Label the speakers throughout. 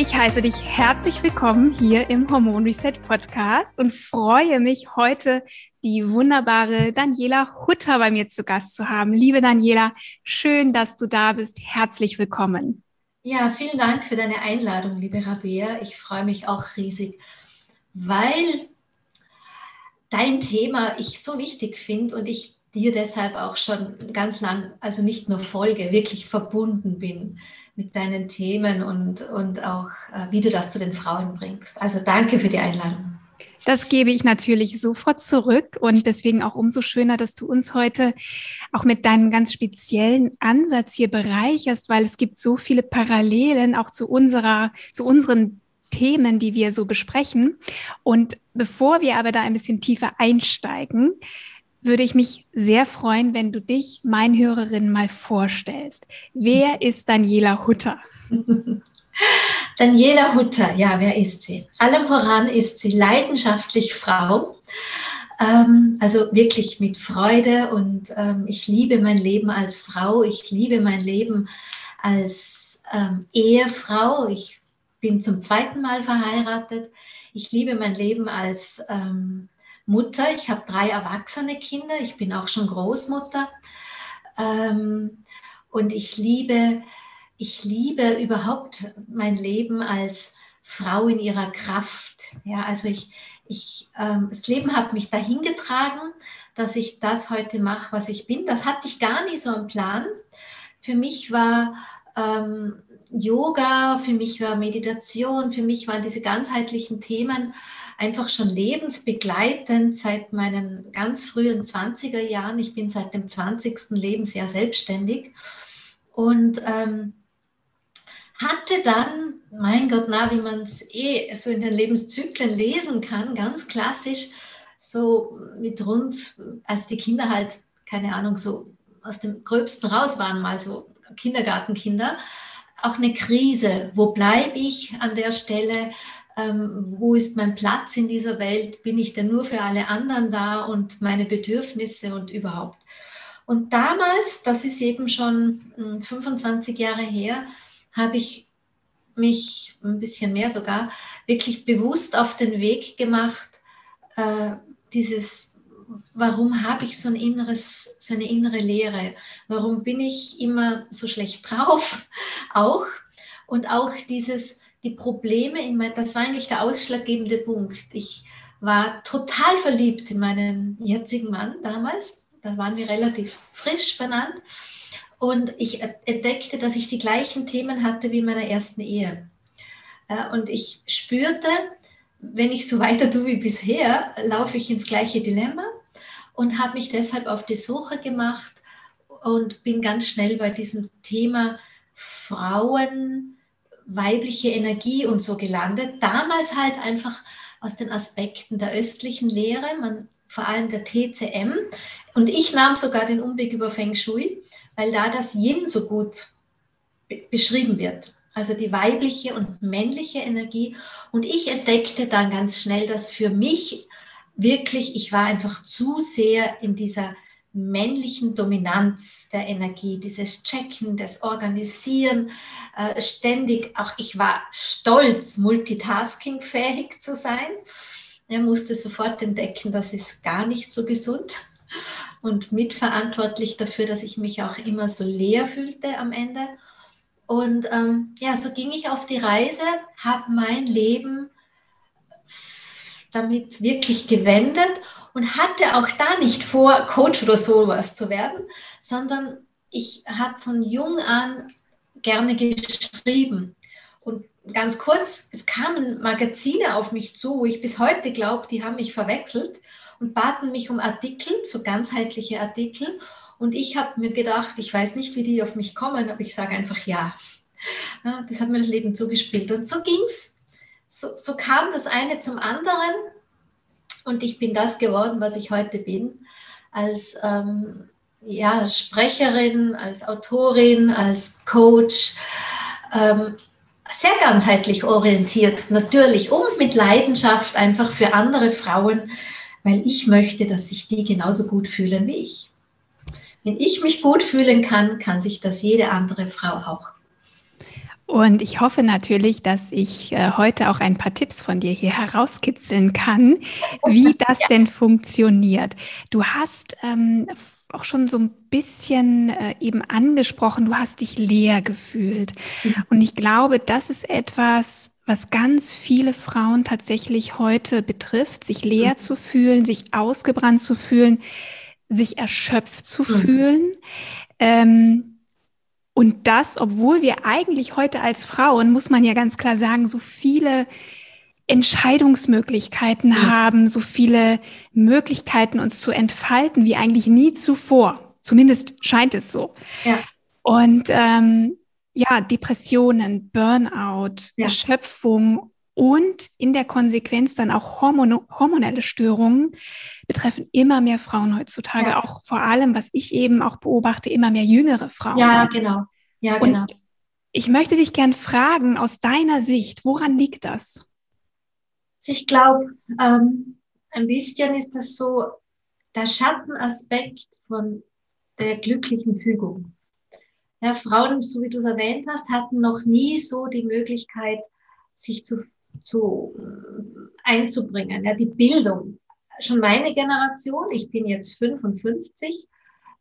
Speaker 1: Ich heiße dich herzlich willkommen hier im Hormon Reset Podcast und freue mich heute die wunderbare Daniela Hutter bei mir zu Gast zu haben. Liebe Daniela, schön, dass du da bist. Herzlich willkommen.
Speaker 2: Ja, vielen Dank für deine Einladung, liebe Rabea. Ich freue mich auch riesig, weil dein Thema ich so wichtig finde und ich dir deshalb auch schon ganz lang, also nicht nur folge, wirklich verbunden bin mit deinen Themen und, und auch, äh, wie du das zu den Frauen bringst. Also danke für die Einladung.
Speaker 1: Das gebe ich natürlich sofort zurück und deswegen auch umso schöner, dass du uns heute auch mit deinem ganz speziellen Ansatz hier bereicherst, weil es gibt so viele Parallelen auch zu unserer, zu unseren Themen, die wir so besprechen. Und bevor wir aber da ein bisschen tiefer einsteigen, würde ich mich sehr freuen, wenn du dich meinen Hörerinnen mal vorstellst. Wer ist Daniela Hutter?
Speaker 2: Daniela Hutter, ja, wer ist sie? Allem voran ist sie leidenschaftlich Frau, ähm, also wirklich mit Freude und ähm, ich liebe mein Leben als Frau, ich liebe mein Leben als ähm, Ehefrau, ich bin zum zweiten Mal verheiratet, ich liebe mein Leben als ähm, Mutter. Ich habe drei erwachsene Kinder. Ich bin auch schon Großmutter. Ähm, und ich liebe, ich liebe überhaupt mein Leben als Frau in ihrer Kraft. Ja, also ich, ich, ähm, das Leben hat mich dahin getragen, dass ich das heute mache, was ich bin. Das hatte ich gar nicht so im Plan. Für mich war ähm, Yoga, für mich war Meditation, für mich waren diese ganzheitlichen Themen einfach schon lebensbegleitend seit meinen ganz frühen 20er Jahren. Ich bin seit dem 20. Leben sehr selbstständig und ähm, hatte dann, mein Gott, na, wie man es eh so in den Lebenszyklen lesen kann, ganz klassisch, so mit rund, als die Kinder halt, keine Ahnung, so aus dem Gröbsten raus waren, mal so Kindergartenkinder, auch eine Krise. Wo bleibe ich an der Stelle? Ähm, wo ist mein Platz in dieser Welt, bin ich denn nur für alle anderen da und meine Bedürfnisse und überhaupt. Und damals, das ist eben schon 25 hm, Jahre her, habe ich mich ein bisschen mehr sogar wirklich bewusst auf den Weg gemacht, äh, dieses, warum habe ich so ein inneres, so eine innere Leere? Warum bin ich immer so schlecht drauf? Auch und auch dieses, die Probleme in mein, das war eigentlich der ausschlaggebende Punkt. Ich war total verliebt in meinen jetzigen Mann damals. Da waren wir relativ frisch benannt. Und ich entdeckte, dass ich die gleichen Themen hatte wie in meiner ersten Ehe. Und ich spürte, wenn ich so weiter tue wie bisher, laufe ich ins gleiche Dilemma und habe mich deshalb auf die Suche gemacht und bin ganz schnell bei diesem Thema Frauen, weibliche Energie und so gelandet. Damals halt einfach aus den Aspekten der östlichen Lehre, man, vor allem der TCM. Und ich nahm sogar den Umweg über Feng Shui, weil da das Yin so gut beschrieben wird. Also die weibliche und männliche Energie. Und ich entdeckte dann ganz schnell, dass für mich wirklich, ich war einfach zu sehr in dieser männlichen Dominanz der Energie, dieses Checken, das Organisieren, äh, ständig, auch ich war stolz, multitaskingfähig zu sein. Er musste sofort entdecken, das ist gar nicht so gesund und mitverantwortlich dafür, dass ich mich auch immer so leer fühlte am Ende. Und ähm, ja, so ging ich auf die Reise, habe mein Leben damit wirklich gewendet und hatte auch da nicht vor, Coach oder sowas zu werden, sondern ich habe von jung an gerne geschrieben. Und ganz kurz, es kamen Magazine auf mich zu, wo ich bis heute glaube, die haben mich verwechselt und baten mich um Artikel, so ganzheitliche Artikel. Und ich habe mir gedacht, ich weiß nicht, wie die auf mich kommen, aber ich sage einfach ja. Das hat mir das Leben zugespielt. Und so ging es. So, so kam das eine zum anderen. Und ich bin das geworden, was ich heute bin, als ähm, ja, Sprecherin, als Autorin, als Coach. Ähm, sehr ganzheitlich orientiert, natürlich, und mit Leidenschaft einfach für andere Frauen, weil ich möchte, dass sich die genauso gut fühlen wie ich. Wenn ich mich gut fühlen kann, kann sich das jede andere Frau auch.
Speaker 1: Und ich hoffe natürlich, dass ich äh, heute auch ein paar Tipps von dir hier herauskitzeln kann, wie das ja. denn funktioniert. Du hast ähm, auch schon so ein bisschen äh, eben angesprochen, du hast dich leer gefühlt. Mhm. Und ich glaube, das ist etwas, was ganz viele Frauen tatsächlich heute betrifft, sich leer mhm. zu fühlen, sich ausgebrannt zu fühlen, sich erschöpft zu mhm. fühlen. Ähm, und das, obwohl wir eigentlich heute als Frauen, muss man ja ganz klar sagen, so viele Entscheidungsmöglichkeiten ja. haben, so viele Möglichkeiten uns zu entfalten wie eigentlich nie zuvor. Zumindest scheint es so. Ja. Und ähm, ja, Depressionen, Burnout, ja. Erschöpfung und in der Konsequenz dann auch Hormon hormonelle Störungen betreffen immer mehr Frauen heutzutage. Ja. Auch vor allem, was ich eben auch beobachte, immer mehr jüngere Frauen.
Speaker 2: Ja, genau. Ja, genau.
Speaker 1: Und ich möchte dich gern fragen, aus deiner Sicht, woran liegt das?
Speaker 2: ich glaube, ähm, ein bisschen ist das so der Schattenaspekt von der glücklichen Fügung. Ja, Frauen, so wie du es erwähnt hast, hatten noch nie so die Möglichkeit, sich zu, zu äh, einzubringen. Ja, die Bildung. Schon meine Generation, ich bin jetzt 55.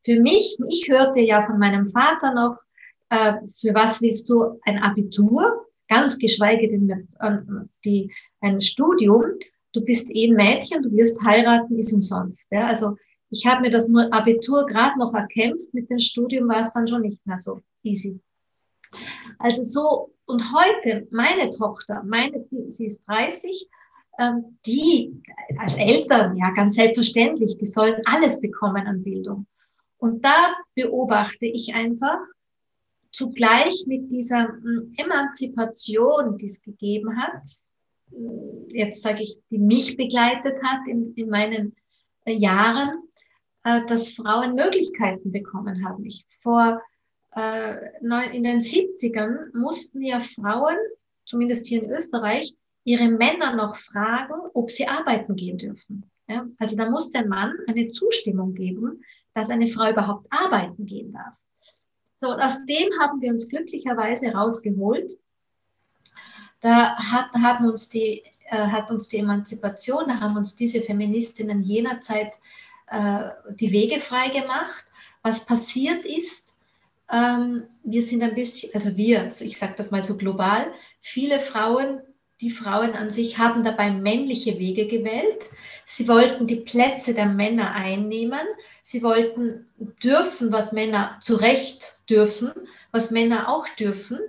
Speaker 2: Für mich, ich hörte ja von meinem Vater noch, äh, für was willst du ein Abitur? ganz geschweige denn ähm, die, ein Studium. Du bist eh ein Mädchen, du wirst heiraten, ist umsonst. Ja? Also ich habe mir das Abitur gerade noch erkämpft, mit dem Studium war es dann schon nicht mehr so easy. Also so, und heute, meine Tochter, meine, sie ist 30, ähm, die als Eltern, ja ganz selbstverständlich, die sollen alles bekommen an Bildung. Und da beobachte ich einfach, zugleich mit dieser hm, Emanzipation, die es gegeben hat, hm, jetzt sage ich, die mich begleitet hat in, in meinen äh, Jahren, äh, dass Frauen Möglichkeiten bekommen haben. Ich vor äh, in den 70ern mussten ja Frauen, zumindest hier in Österreich, ihre Männer noch fragen, ob sie arbeiten gehen dürfen. Ja? Also da muss der Mann eine Zustimmung geben, dass eine Frau überhaupt arbeiten gehen darf. So, und aus dem haben wir uns glücklicherweise rausgeholt. Da hat, haben uns die, äh, hat uns die Emanzipation, da haben uns diese Feministinnen jener Zeit äh, die Wege frei gemacht. Was passiert ist, wir sind ein bisschen, also wir, ich sage das mal so global, viele Frauen, die Frauen an sich haben dabei männliche Wege gewählt. Sie wollten die Plätze der Männer einnehmen. Sie wollten dürfen, was Männer zu Recht dürfen, was Männer auch dürfen.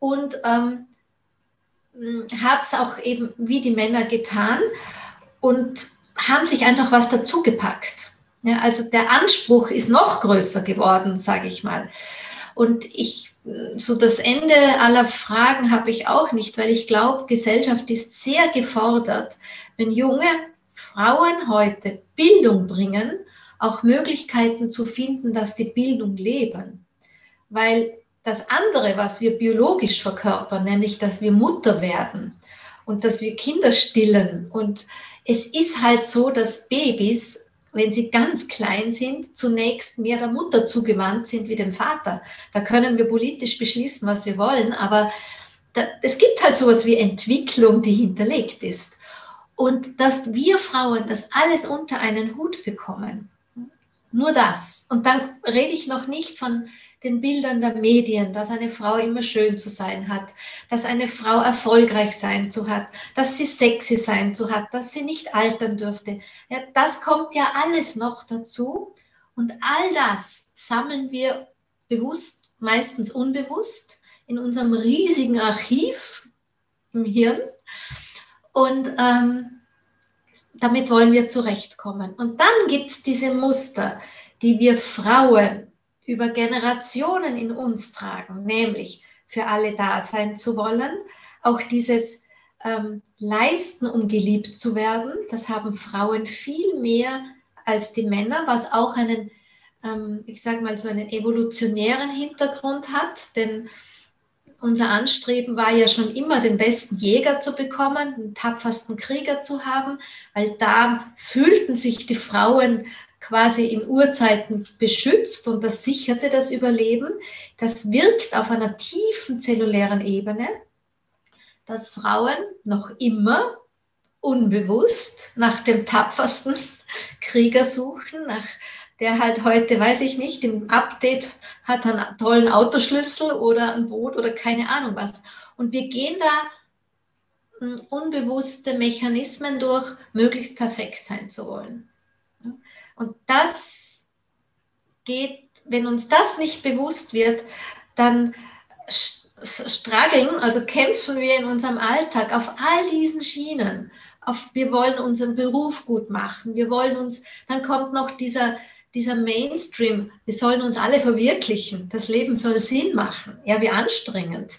Speaker 2: Und ähm, habe es auch eben wie die Männer getan und haben sich einfach was dazu gepackt. Ja, also der Anspruch ist noch größer geworden, sage ich mal. Und ich, so das Ende aller Fragen habe ich auch nicht, weil ich glaube, Gesellschaft ist sehr gefordert, wenn junge Frauen heute Bildung bringen, auch Möglichkeiten zu finden, dass sie Bildung leben. Weil das andere, was wir biologisch verkörpern, nämlich, dass wir Mutter werden und dass wir Kinder stillen. Und es ist halt so, dass Babys, wenn sie ganz klein sind, zunächst mehr der Mutter zugewandt sind wie dem Vater. Da können wir politisch beschließen, was wir wollen, aber da, es gibt halt sowas wie Entwicklung, die hinterlegt ist. Und dass wir Frauen das alles unter einen Hut bekommen. Nur das. Und dann rede ich noch nicht von den Bildern der Medien, dass eine Frau immer schön zu sein hat, dass eine Frau erfolgreich sein zu hat, dass sie sexy sein zu hat, dass sie nicht altern dürfte. Ja, das kommt ja alles noch dazu. Und all das sammeln wir bewusst, meistens unbewusst, in unserem riesigen Archiv im Hirn. Und ähm, damit wollen wir zurechtkommen. Und dann gibt es diese Muster, die wir Frauen über Generationen in uns tragen, nämlich für alle da sein zu wollen, auch dieses ähm, Leisten, um geliebt zu werden, das haben Frauen viel mehr als die Männer, was auch einen, ähm, ich sage mal, so einen evolutionären Hintergrund hat, denn unser Anstreben war ja schon immer, den besten Jäger zu bekommen, den tapfersten Krieger zu haben, weil da fühlten sich die Frauen quasi in Urzeiten beschützt und das sicherte das Überleben. Das wirkt auf einer tiefen zellulären Ebene, dass Frauen noch immer unbewusst nach dem tapfersten Krieger suchen, nach der halt heute, weiß ich nicht, im Update hat einen tollen Autoschlüssel oder ein Boot oder keine Ahnung was. Und wir gehen da hm, unbewusste Mechanismen durch, möglichst perfekt sein zu wollen. Und das geht, wenn uns das nicht bewusst wird, dann struggeln, also kämpfen wir in unserem Alltag auf all diesen Schienen. Auf, wir wollen unseren Beruf gut machen, wir wollen uns, dann kommt noch dieser, dieser Mainstream, wir sollen uns alle verwirklichen, das Leben soll Sinn machen. Ja, wie anstrengend.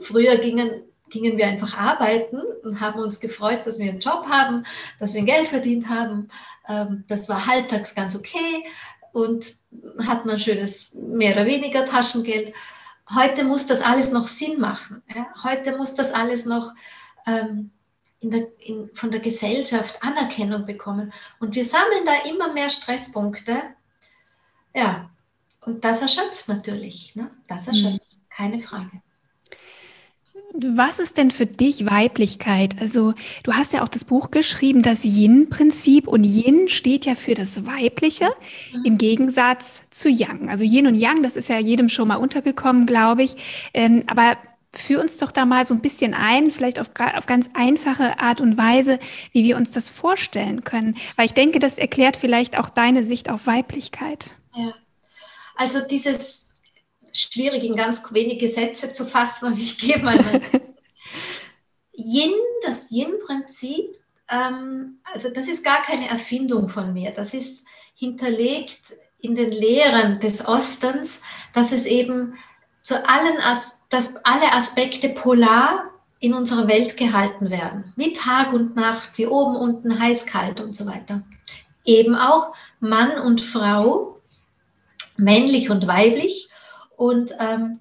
Speaker 2: Früher gingen, gingen wir einfach arbeiten und haben uns gefreut, dass wir einen Job haben, dass wir Geld verdient haben. Ähm, das war halbtags ganz okay und hatten ein schönes mehr oder weniger Taschengeld. Heute muss das alles noch Sinn machen. Heute muss das alles noch ähm, in der, in, von der Gesellschaft Anerkennung bekommen. Und wir sammeln da immer mehr Stresspunkte. Ja, und das erschöpft natürlich. Ne? Das erschöpft, mhm. keine Frage.
Speaker 1: Was ist denn für dich Weiblichkeit? Also du hast ja auch das Buch geschrieben, das Yin-Prinzip und Yin steht ja für das Weibliche mhm. im Gegensatz zu Yang. Also Yin und Yang, das ist ja jedem schon mal untergekommen, glaube ich. Ähm, aber Führ uns doch da mal so ein bisschen ein, vielleicht auf, auf ganz einfache Art und Weise, wie wir uns das vorstellen können. Weil ich denke, das erklärt vielleicht auch deine Sicht auf Weiblichkeit. Ja.
Speaker 2: Also dieses schwierig in ganz wenige Sätze zu fassen und ich gebe mal Yin, das Yin-Prinzip, ähm, also das ist gar keine Erfindung von mir. Das ist hinterlegt in den Lehren des Ostens, dass es eben zu allen, As dass alle Aspekte polar in unserer Welt gehalten werden, wie Tag und Nacht, wie oben, unten, heiß, kalt und so weiter. Eben auch Mann und Frau, männlich und weiblich und ähm,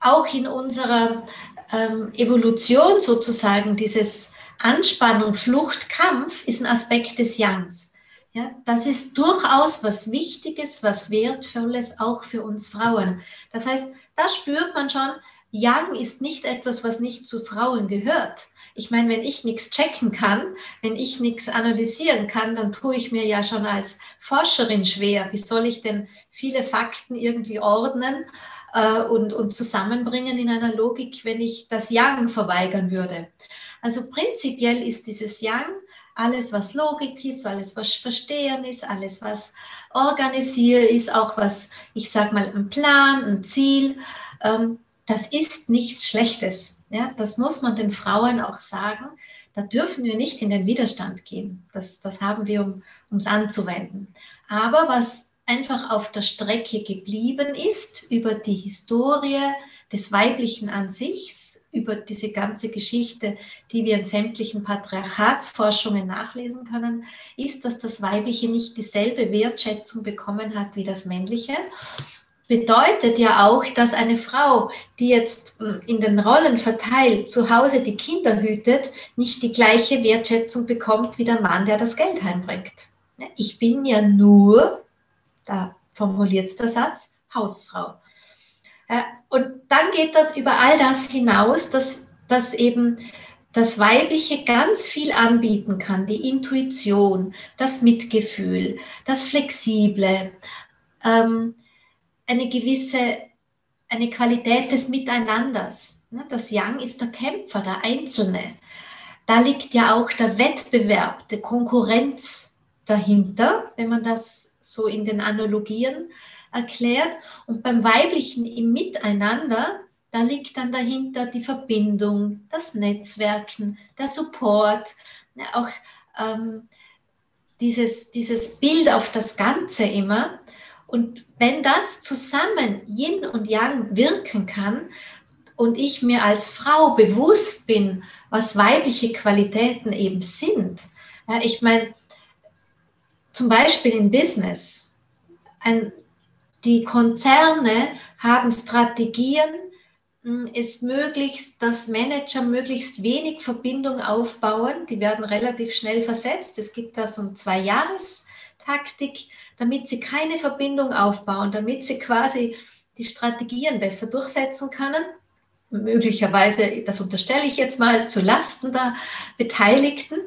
Speaker 2: auch in unserer ähm, Evolution sozusagen dieses Anspannung, Flucht, Kampf ist ein Aspekt des Yangs. Ja, das ist durchaus was Wichtiges, was Wertvolles auch für uns Frauen. Das heißt, da spürt man schon, Yang ist nicht etwas, was nicht zu Frauen gehört. Ich meine, wenn ich nichts checken kann, wenn ich nichts analysieren kann, dann tue ich mir ja schon als Forscherin schwer. Wie soll ich denn viele Fakten irgendwie ordnen äh, und, und zusammenbringen in einer Logik, wenn ich das Yang verweigern würde? Also prinzipiell ist dieses Yang alles, was Logik ist, alles, was Verstehen ist, alles, was Organisieren ist, auch was, ich sage mal, ein Plan, ein Ziel, ähm, das ist nichts Schlechtes. Ja? Das muss man den Frauen auch sagen. Da dürfen wir nicht in den Widerstand gehen. Das, das haben wir, um es anzuwenden. Aber was einfach auf der Strecke geblieben ist über die Historie des Weiblichen an sich, über diese ganze Geschichte, die wir in sämtlichen Patriarchatsforschungen nachlesen können, ist, dass das Weibliche nicht dieselbe Wertschätzung bekommen hat wie das Männliche. Bedeutet ja auch, dass eine Frau, die jetzt hm, in den Rollen verteilt, zu Hause die Kinder hütet, nicht die gleiche Wertschätzung bekommt wie der Mann, der das Geld heimbringt. Ich bin ja nur, da formuliert der Satz, Hausfrau. Äh, und dann geht das über all das hinaus, dass, dass eben das Weibliche ganz viel anbieten kann, die Intuition, das Mitgefühl, das Flexible, ähm, eine gewisse, eine Qualität des Miteinanders. Ne, das Yang ist der Kämpfer, der Einzelne. Da liegt ja auch der Wettbewerb, die Konkurrenz dahinter, wenn man das so in den Analogien erklärt. Und beim Weiblichen im Miteinander da liegt dann dahinter die Verbindung, das Netzwerken, der Support, auch ähm, dieses, dieses Bild auf das Ganze immer. Und wenn das zusammen Yin und Yang wirken kann und ich mir als Frau bewusst bin, was weibliche Qualitäten eben sind, ja, ich meine, zum Beispiel im Business, ein, die Konzerne haben Strategien, ist möglichst, dass Manager möglichst wenig Verbindung aufbauen. Die werden relativ schnell versetzt. Es gibt da so eine Zwei-Jahres-Taktik, damit sie keine Verbindung aufbauen, damit sie quasi die Strategien besser durchsetzen können. Möglicherweise, das unterstelle ich jetzt mal, zu Lasten der Beteiligten.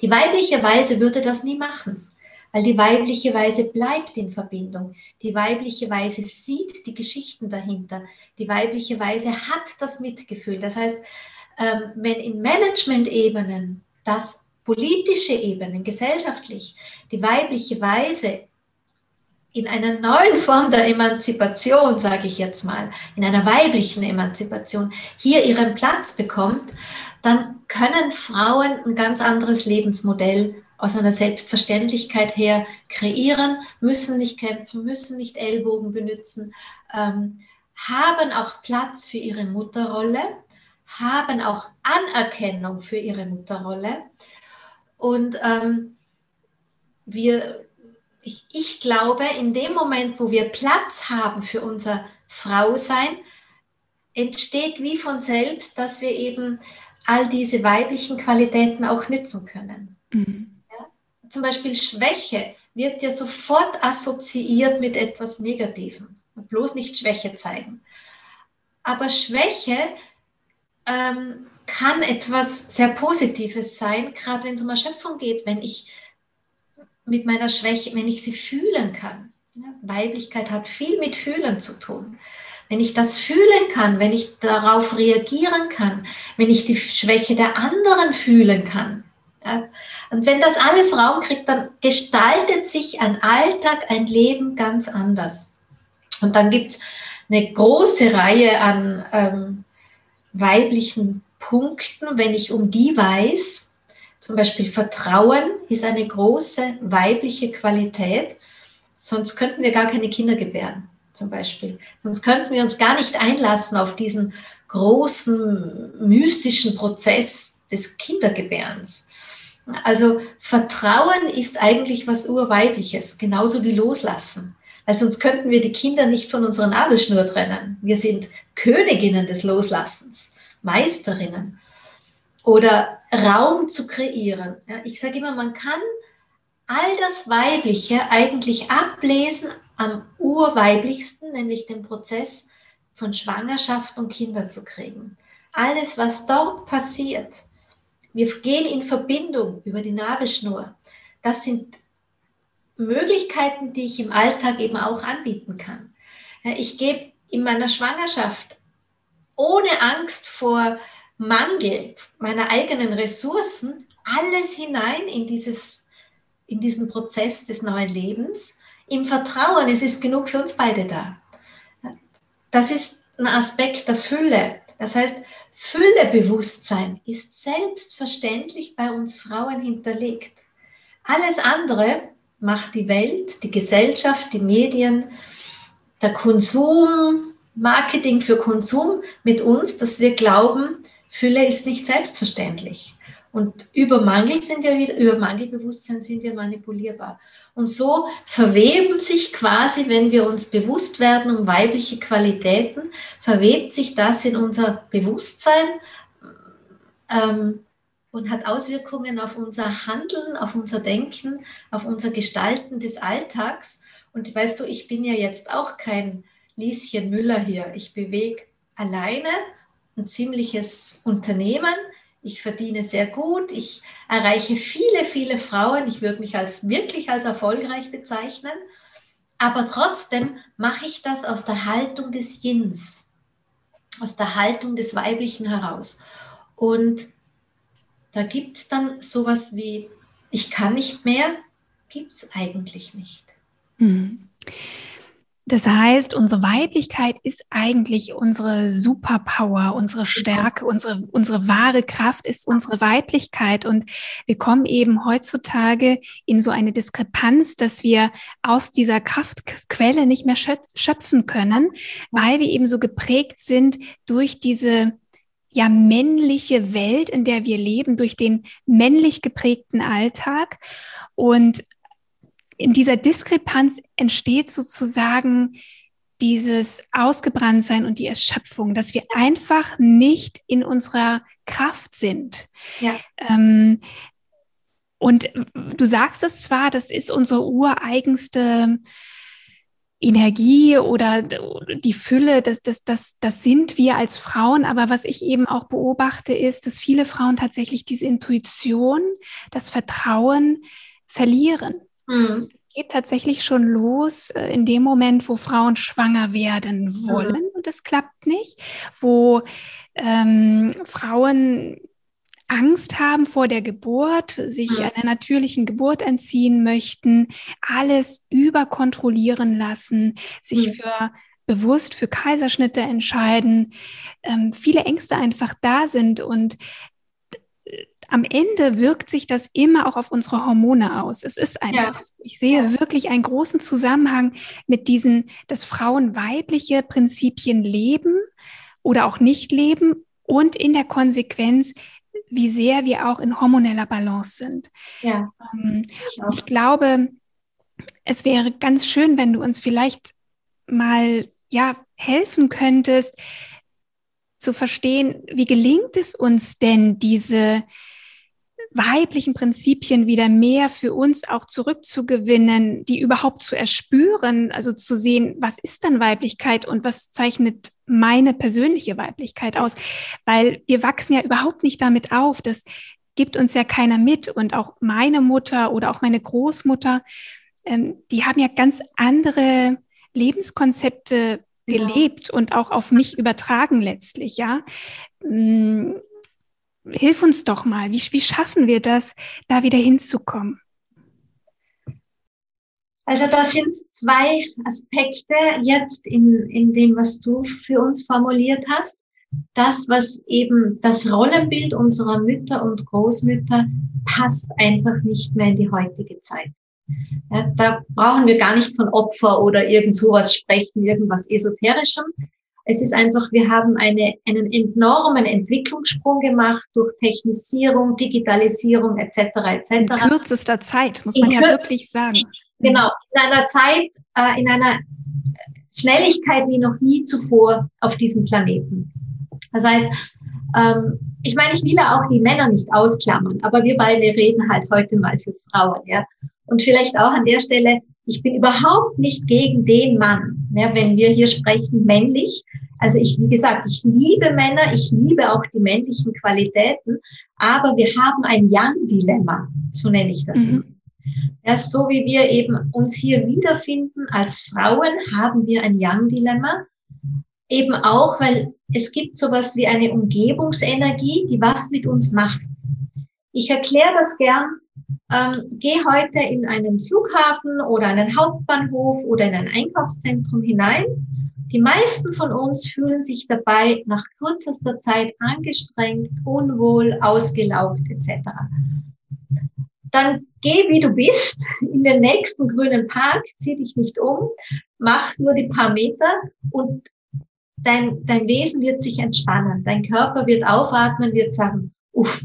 Speaker 2: Die weibliche Weise würde das nie machen weil die weibliche Weise bleibt in Verbindung. Die weibliche Weise sieht die Geschichten dahinter. Die weibliche Weise hat das Mitgefühl. Das heißt, ähm, wenn in Management-Ebenen, das politische Ebenen, gesellschaftlich, die weibliche Weise in einer neuen Form der Emanzipation, sage ich jetzt mal, in einer weiblichen Emanzipation, hier ihren Platz bekommt, dann können Frauen ein ganz anderes Lebensmodell aus einer Selbstverständlichkeit her kreieren, müssen nicht kämpfen, müssen nicht Ellbogen benutzen, ähm, haben auch Platz für ihre Mutterrolle, haben auch Anerkennung für ihre Mutterrolle. Und ähm, wir, ich, ich glaube, in dem Moment, wo wir Platz haben für unser Frausein, entsteht wie von selbst, dass wir eben all diese weiblichen Qualitäten auch nützen können. Mhm zum Beispiel Schwäche wird ja sofort assoziiert mit etwas Negativem. Bloß nicht Schwäche zeigen. Aber Schwäche ähm, kann etwas sehr Positives sein, gerade wenn es um Erschöpfung geht, wenn ich mit meiner Schwäche, wenn ich sie fühlen kann. Weiblichkeit hat viel mit Fühlen zu tun. Wenn ich das fühlen kann, wenn ich darauf reagieren kann, wenn ich die Schwäche der anderen fühlen kann? Und wenn das alles Raum kriegt, dann gestaltet sich ein Alltag, ein Leben ganz anders. Und dann gibt es eine große Reihe an ähm, weiblichen Punkten, wenn ich um die weiß. Zum Beispiel Vertrauen ist eine große weibliche Qualität. Sonst könnten wir gar keine Kinder gebären, zum Beispiel. Sonst könnten wir uns gar nicht einlassen auf diesen großen mystischen Prozess des Kindergebärens. Also Vertrauen ist eigentlich was Urweibliches, genauso wie Loslassen. Weil sonst könnten wir die Kinder nicht von unserer Nabelschnur trennen. Wir sind Königinnen des Loslassens, Meisterinnen. Oder Raum zu kreieren. Ja, ich sage immer, man kann all das Weibliche eigentlich ablesen am urweiblichsten, nämlich den Prozess von Schwangerschaft und Kinder zu kriegen. Alles, was dort passiert, wir gehen in Verbindung über die Nabelschnur. Das sind Möglichkeiten, die ich im Alltag eben auch anbieten kann. Ich gebe in meiner Schwangerschaft ohne Angst vor Mangel meiner eigenen Ressourcen alles hinein in, dieses, in diesen Prozess des neuen Lebens. Im Vertrauen, es ist genug für uns beide da. Das ist ein Aspekt der Fülle. Das heißt, Füllebewusstsein ist selbstverständlich bei uns Frauen hinterlegt. Alles andere macht die Welt, die Gesellschaft, die Medien, der Konsum, Marketing für Konsum mit uns, dass wir glauben, Fülle ist nicht selbstverständlich. Und über Mangel sind wir wieder, über Mangelbewusstsein sind wir manipulierbar. Und so verweben sich quasi, wenn wir uns bewusst werden um weibliche Qualitäten, verwebt sich das in unser Bewusstsein ähm, und hat Auswirkungen auf unser Handeln, auf unser Denken, auf unser Gestalten des Alltags. Und weißt du, ich bin ja jetzt auch kein Lieschen Müller hier. Ich bewege alleine ein ziemliches Unternehmen ich verdiene sehr gut, ich erreiche viele, viele Frauen, ich würde mich als wirklich als erfolgreich bezeichnen, aber trotzdem mache ich das aus der Haltung des Yins, aus der Haltung des Weiblichen heraus. Und da gibt es dann sowas wie, ich kann nicht mehr, gibt es eigentlich nicht.
Speaker 1: Mhm. Das heißt, unsere Weiblichkeit ist eigentlich unsere Superpower, unsere Stärke, unsere, unsere wahre Kraft ist unsere Weiblichkeit. Und wir kommen eben heutzutage in so eine Diskrepanz, dass wir aus dieser Kraftquelle nicht mehr schöpfen können, weil wir eben so geprägt sind durch diese ja männliche Welt, in der wir leben, durch den männlich geprägten Alltag. Und in dieser Diskrepanz entsteht sozusagen dieses Ausgebranntsein und die Erschöpfung, dass wir einfach nicht in unserer Kraft sind. Ja. Ähm, und du sagst es zwar, das ist unsere ureigenste Energie oder die Fülle, das, das, das, das sind wir als Frauen. Aber was ich eben auch beobachte, ist, dass viele Frauen tatsächlich diese Intuition, das Vertrauen verlieren. Mhm. Geht tatsächlich schon los äh, in dem Moment, wo Frauen schwanger werden wollen mhm. und es klappt nicht, wo ähm, Frauen Angst haben vor der Geburt, sich mhm. einer natürlichen Geburt entziehen möchten, alles überkontrollieren lassen, sich mhm. für bewusst für Kaiserschnitte entscheiden, ähm, viele Ängste einfach da sind und am Ende wirkt sich das immer auch auf unsere Hormone aus. Es ist einfach, ja. ich sehe ja. wirklich einen großen Zusammenhang mit diesen, dass Frauen weibliche Prinzipien leben oder auch nicht leben und in der Konsequenz, wie sehr wir auch in hormoneller Balance sind. Ja. Ähm, ich glaube, es wäre ganz schön, wenn du uns vielleicht mal ja helfen könntest zu verstehen, wie gelingt es uns denn diese weiblichen Prinzipien wieder mehr für uns auch zurückzugewinnen, die überhaupt zu erspüren, also zu sehen, was ist dann Weiblichkeit und was zeichnet meine persönliche Weiblichkeit aus, weil wir wachsen ja überhaupt nicht damit auf, das gibt uns ja keiner mit und auch meine Mutter oder auch meine Großmutter, ähm, die haben ja ganz andere Lebenskonzepte gelebt ja. und auch auf mich übertragen letztlich, ja. Hilf uns doch mal. Wie, wie schaffen wir das, da wieder hinzukommen?
Speaker 2: Also das sind zwei Aspekte jetzt in, in dem, was du für uns formuliert hast. Das, was eben das Rollenbild unserer Mütter und Großmütter passt einfach nicht mehr in die heutige Zeit. Ja, da brauchen wir gar nicht von Opfer oder irgend sowas sprechen, irgendwas Esoterischem. Es ist einfach, wir haben eine, einen enormen Entwicklungssprung gemacht durch Technisierung, Digitalisierung etc. etc.
Speaker 1: In kürzester Zeit, muss man in ja wirklich sagen.
Speaker 2: Genau, in einer Zeit, äh, in einer Schnelligkeit wie noch nie zuvor auf diesem Planeten. Das heißt, ähm, ich meine, ich will ja auch die Männer nicht ausklammern, aber wir beide reden halt heute mal für Frauen, ja. Und vielleicht auch an der Stelle, ich bin überhaupt nicht gegen den Mann, ja, wenn wir hier sprechen männlich. Also ich, wie gesagt, ich liebe Männer, ich liebe auch die männlichen Qualitäten, aber wir haben ein Young-Dilemma, so nenne ich das. Mhm. Ja, so wie wir eben uns hier wiederfinden als Frauen, haben wir ein Young-Dilemma. Eben auch, weil es gibt sowas wie eine Umgebungsenergie, die was mit uns macht. Ich erkläre das gern ähm, geh heute in einen Flughafen oder einen Hauptbahnhof oder in ein Einkaufszentrum hinein. Die meisten von uns fühlen sich dabei nach kürzester Zeit angestrengt, unwohl, ausgelaugt etc. Dann geh, wie du bist, in den nächsten grünen Park, zieh dich nicht um, mach nur die paar Meter und dein, dein Wesen wird sich entspannen. Dein Körper wird aufatmen, wird sagen, uff,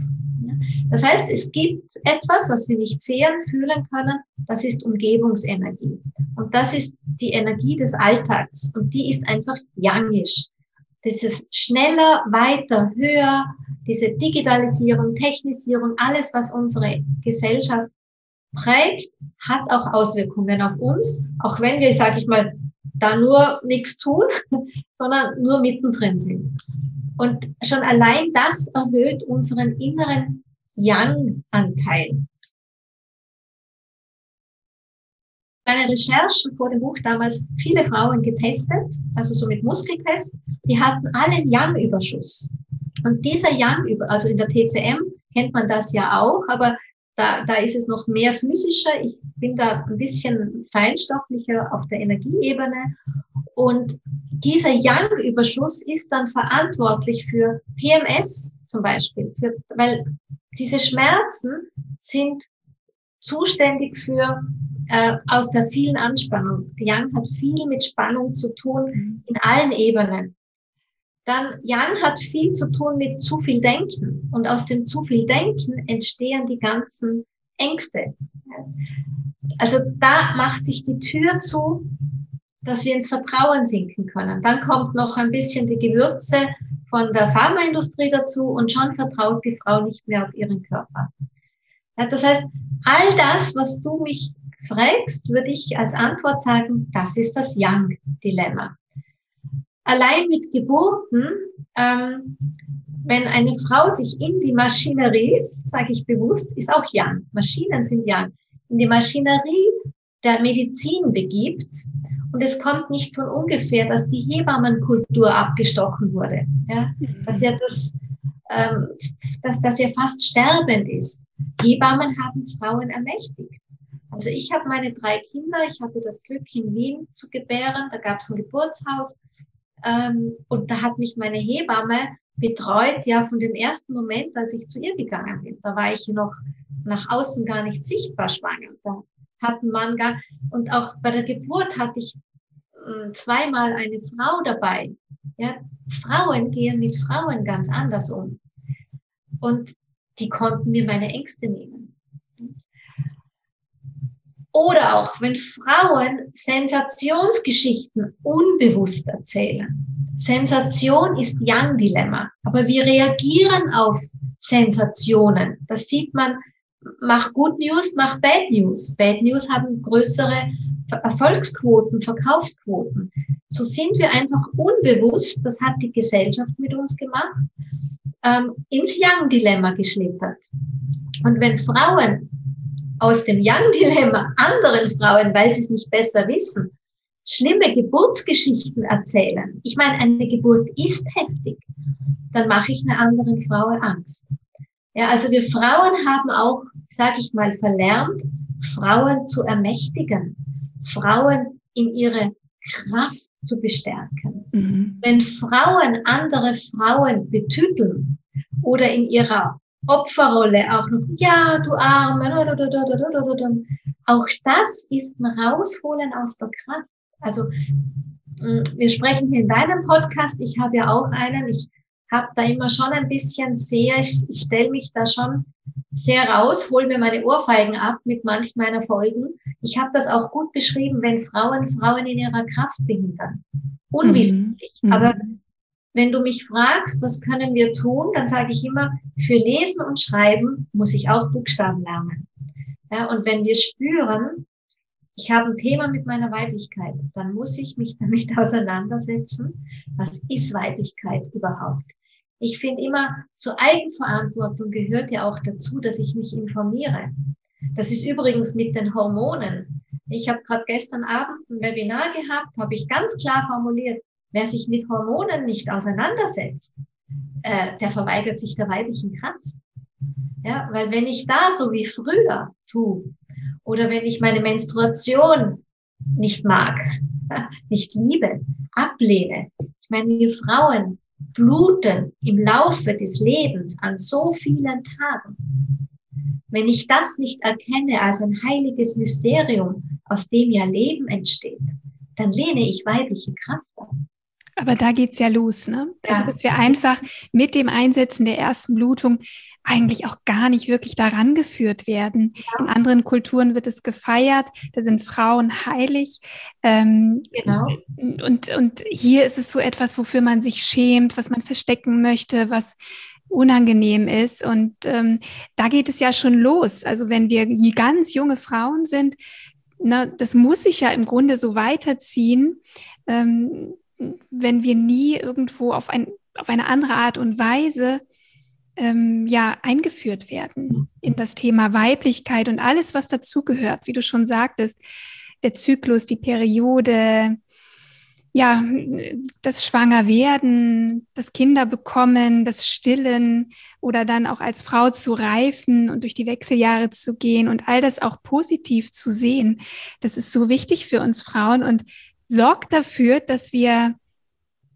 Speaker 2: das heißt, es gibt etwas, was wir nicht sehen, fühlen können, das ist Umgebungsenergie. Und das ist die Energie des Alltags. Und die ist einfach yangisch. Das ist schneller, weiter, höher, diese Digitalisierung, Technisierung, alles, was unsere Gesellschaft prägt, hat auch Auswirkungen auf uns, auch wenn wir, sage ich mal, da nur nichts tun, sondern nur mittendrin sind. Und schon allein das erhöht unseren inneren Yang-Anteil. Meine Recherchen vor dem Buch damals viele Frauen getestet, also so mit Muskeltest, die hatten alle einen Yang-Überschuss. Und dieser Yang, also in der TCM kennt man das ja auch, aber da, da ist es noch mehr physischer. Ich bin da ein bisschen feinstofflicher auf der Energieebene. Und dieser Yang-Überschuss ist dann verantwortlich für PMS zum Beispiel, für, weil diese Schmerzen sind zuständig für äh, aus der vielen Anspannung. Yang hat viel mit Spannung zu tun in allen Ebenen. Dann Yang hat viel zu tun mit zu viel Denken und aus dem zu viel Denken entstehen die ganzen Ängste. Also da macht sich die Tür zu, dass wir ins Vertrauen sinken können. Dann kommt noch ein bisschen die Gewürze von der Pharmaindustrie dazu und schon vertraut die Frau nicht mehr auf ihren Körper. Ja, das heißt, all das, was du mich fragst, würde ich als Antwort sagen, das ist das Young-Dilemma. Allein mit Geburten, ähm, wenn eine Frau sich in die Maschinerie, sage ich bewusst, ist auch Young. Maschinen sind Young. In die Maschinerie der Medizin begibt, und es kommt nicht von ungefähr, dass die Hebammenkultur abgestochen wurde. Ja? Dass ja das, ähm, dass das ja fast sterbend ist. Hebammen haben Frauen ermächtigt. Also ich habe meine drei Kinder, ich hatte das Glück in Wien zu gebären, da gab es ein Geburtshaus ähm, und da hat mich meine Hebamme betreut, ja von dem ersten Moment, als ich zu ihr gegangen bin. Da war ich noch nach außen gar nicht sichtbar schwanger. Da hat gar, und auch bei der Geburt hatte ich äh, zweimal eine Frau dabei. Ja, Frauen gehen mit Frauen ganz anders um. Und die konnten mir meine Ängste nehmen. Oder auch, wenn Frauen Sensationsgeschichten unbewusst erzählen. Sensation ist Young-Dilemma, aber wir reagieren auf Sensationen. Das sieht man, mach Good News, mach Bad News. Bad News haben größere Erfolgsquoten, Verkaufsquoten. So sind wir einfach unbewusst, das hat die Gesellschaft mit uns gemacht, ähm, ins Young-Dilemma geschlittert. Und wenn Frauen aus dem Young-Dilemma anderen Frauen, weil sie es nicht besser wissen, schlimme Geburtsgeschichten erzählen, ich meine, eine Geburt ist heftig, dann mache ich einer anderen Frau Angst. Ja, also wir Frauen haben auch, sage ich mal, verlernt, Frauen zu ermächtigen, Frauen in ihre Kraft zu bestärken. Mhm. Wenn Frauen andere Frauen betüteln oder in ihrer Opferrolle auch noch, ja, du Arme, auch das ist ein Rausholen aus der Kraft. Also mm, wir sprechen hier in deinem Podcast, ich habe ja auch einen, ich habe da immer schon ein bisschen sehr, ich, ich stelle mich da schon sehr raus, hole mir meine Ohrfeigen ab mit manch meiner Folgen. Ich habe das auch gut beschrieben, wenn Frauen Frauen in ihrer Kraft behindern. Unwissentlich. Mhm. Aber wenn du mich fragst, was können wir tun, dann sage ich immer, für Lesen und Schreiben muss ich auch Buchstaben lernen. Ja, und wenn wir spüren, ich habe ein Thema mit meiner Weiblichkeit, dann muss ich mich damit auseinandersetzen, was ist Weiblichkeit überhaupt? Ich finde immer, zur Eigenverantwortung gehört ja auch dazu, dass ich mich informiere. Das ist übrigens mit den Hormonen. Ich habe gerade gestern Abend ein Webinar gehabt, habe ich ganz klar formuliert, wer sich mit Hormonen nicht auseinandersetzt, äh, der verweigert sich der weiblichen Kraft. Ja, weil wenn ich da so wie früher tue, oder wenn ich meine Menstruation nicht mag, nicht liebe, ablehne. Ich meine, wir Frauen bluten im Laufe des Lebens an so vielen Tagen. Wenn ich das nicht erkenne als ein heiliges Mysterium, aus dem ja Leben entsteht, dann lehne ich weibliche Kraft ab.
Speaker 1: Aber da geht's ja los, ne? Ja. Also, dass wir einfach mit dem Einsetzen der ersten Blutung eigentlich auch gar nicht wirklich daran geführt werden. Ja. In anderen Kulturen wird es gefeiert, da sind Frauen heilig. Ähm, genau. Und, und hier ist es so etwas, wofür man sich schämt, was man verstecken möchte, was unangenehm ist. Und ähm, da geht es ja schon los. Also wenn wir ganz junge Frauen sind, na, das muss sich ja im Grunde so weiterziehen, ähm, wenn wir nie irgendwo auf, ein, auf eine andere Art und Weise ähm, ja eingeführt werden in das Thema Weiblichkeit und alles, was dazugehört, wie du schon sagtest, der Zyklus, die Periode, ja, das Schwangerwerden, das Kinderbekommen, das Stillen, oder dann auch als Frau zu reifen und durch die Wechseljahre zu gehen und all das auch positiv zu sehen. Das ist so wichtig für uns Frauen und sorgt dafür, dass wir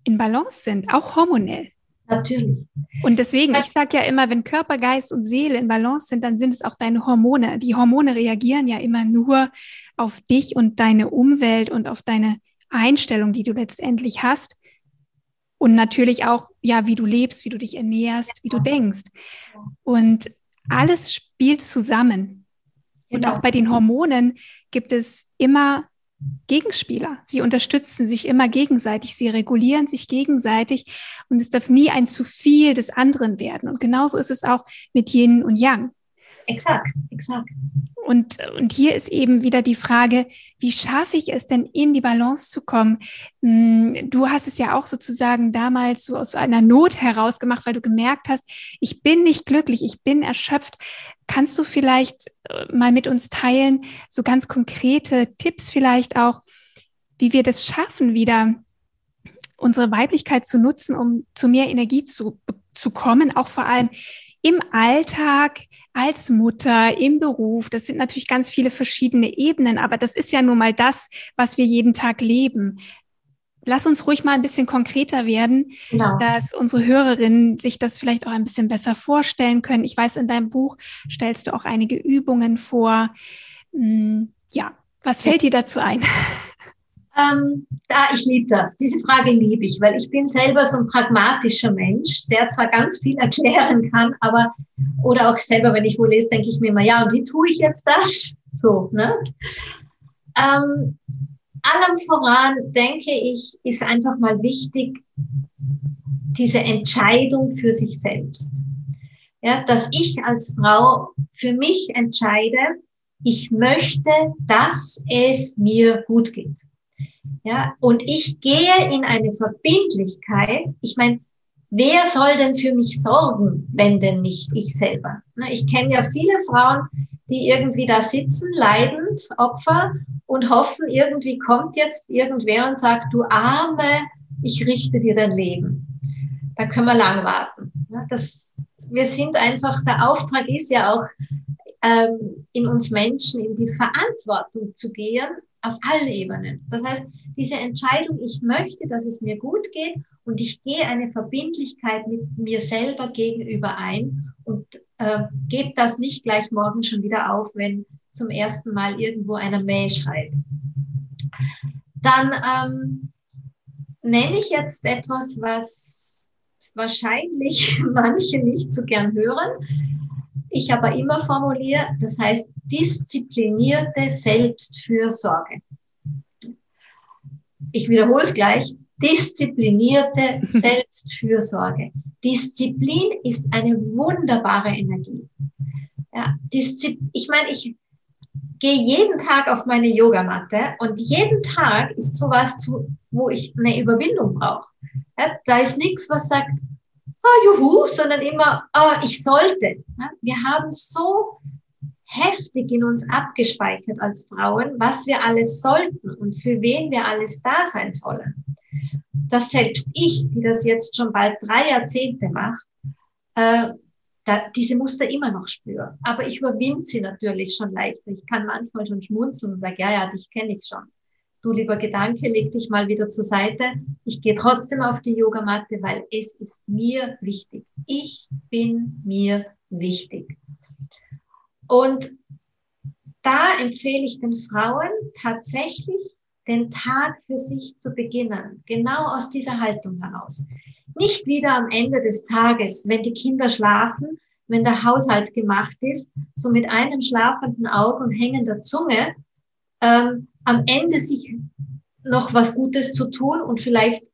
Speaker 1: in Balance sind, auch hormonell.
Speaker 2: Natürlich.
Speaker 1: Und deswegen, ich sage ja immer, wenn Körper, Geist und Seele in Balance sind, dann sind es auch deine Hormone. Die Hormone reagieren ja immer nur auf dich und deine Umwelt und auf deine Einstellung, die du letztendlich hast. Und natürlich auch, ja, wie du lebst, wie du dich ernährst, wie du denkst. Und alles spielt zusammen. Und genau. auch bei den Hormonen gibt es immer Gegenspieler. Sie unterstützen sich immer gegenseitig, sie regulieren sich gegenseitig und es darf nie ein zu viel des anderen werden. Und genauso ist es auch mit Yin und Yang.
Speaker 2: Exakt, exakt.
Speaker 1: Und, und hier ist eben wieder die Frage, wie schaffe ich es denn, in die Balance zu kommen? Hm, du hast es ja auch sozusagen damals so aus einer Not heraus gemacht, weil du gemerkt hast, ich bin nicht glücklich, ich bin erschöpft. Kannst du vielleicht äh, mal mit uns teilen, so ganz konkrete Tipps vielleicht auch, wie wir das schaffen, wieder unsere Weiblichkeit zu nutzen, um zu mehr Energie zu, zu kommen, auch vor allem im Alltag, als Mutter, im Beruf. Das sind natürlich ganz viele verschiedene Ebenen, aber das ist ja nun mal das, was wir jeden Tag leben. Lass uns ruhig mal ein bisschen konkreter werden, genau. dass unsere Hörerinnen sich das vielleicht auch ein bisschen besser vorstellen können. Ich weiß, in deinem Buch stellst du auch einige Übungen vor. Hm, ja, was fällt dir dazu ein?
Speaker 2: Ähm, da, ich liebe das. Diese Frage liebe ich, weil ich bin selber so ein pragmatischer Mensch, der zwar ganz viel erklären kann, aber, oder auch selber, wenn ich wo lese, denke ich mir immer, ja, und wie tue ich jetzt das? So, ne? Ähm, allem voran, denke ich, ist einfach mal wichtig, diese Entscheidung für sich selbst. Ja, dass ich als Frau für mich entscheide, ich möchte, dass es mir gut geht. Ja, und ich gehe in eine Verbindlichkeit. Ich meine, wer soll denn für mich sorgen, wenn denn nicht ich selber? Ne, ich kenne ja viele Frauen, die irgendwie da sitzen, leidend, Opfer und hoffen, irgendwie kommt jetzt irgendwer und sagt, du Arme, ich richte dir dein Leben. Da können wir lang warten. Das, wir sind einfach, der Auftrag ist ja auch, ähm, in uns Menschen in die Verantwortung zu gehen, auf allen Ebenen. Das heißt, diese Entscheidung, ich möchte, dass es mir gut geht und ich gehe eine Verbindlichkeit mit mir selber gegenüber ein und äh, gebe das nicht gleich morgen schon wieder auf, wenn zum ersten Mal irgendwo einer Mäh schreit. Dann ähm, nenne ich jetzt etwas, was wahrscheinlich manche nicht so gern hören. Ich aber immer formuliere, das heißt disziplinierte Selbstfürsorge ich wiederhole es gleich, disziplinierte Selbstfürsorge. Disziplin ist eine wunderbare Energie. Ja, Diszi ich meine, ich gehe jeden Tag auf meine Yogamatte und jeden Tag ist sowas, zu, wo ich eine Überwindung brauche. Ja, da ist nichts, was sagt, oh, juhu, sondern immer, oh, ich sollte. Ja, wir haben so heftig in uns abgespeichert als Frauen, was wir alles sollten und für wen wir alles da sein sollen. Dass selbst ich, die das jetzt schon bald drei Jahrzehnte macht, äh, da, diese Muster immer noch spüre. Aber ich überwinde sie natürlich schon leichter. Ich kann manchmal schon schmunzeln und sage, ja, ja, dich kenne ich schon. Du lieber Gedanke, leg dich mal wieder zur Seite. Ich gehe trotzdem auf die Yogamatte, weil es ist mir wichtig. Ich bin mir wichtig. Und da empfehle ich den Frauen tatsächlich, den Tag für sich zu beginnen, genau aus dieser Haltung heraus. Nicht wieder am Ende des Tages, wenn die Kinder schlafen, wenn der Haushalt gemacht ist, so mit einem schlafenden Auge und hängender Zunge, ähm, am Ende sich noch was Gutes zu tun und vielleicht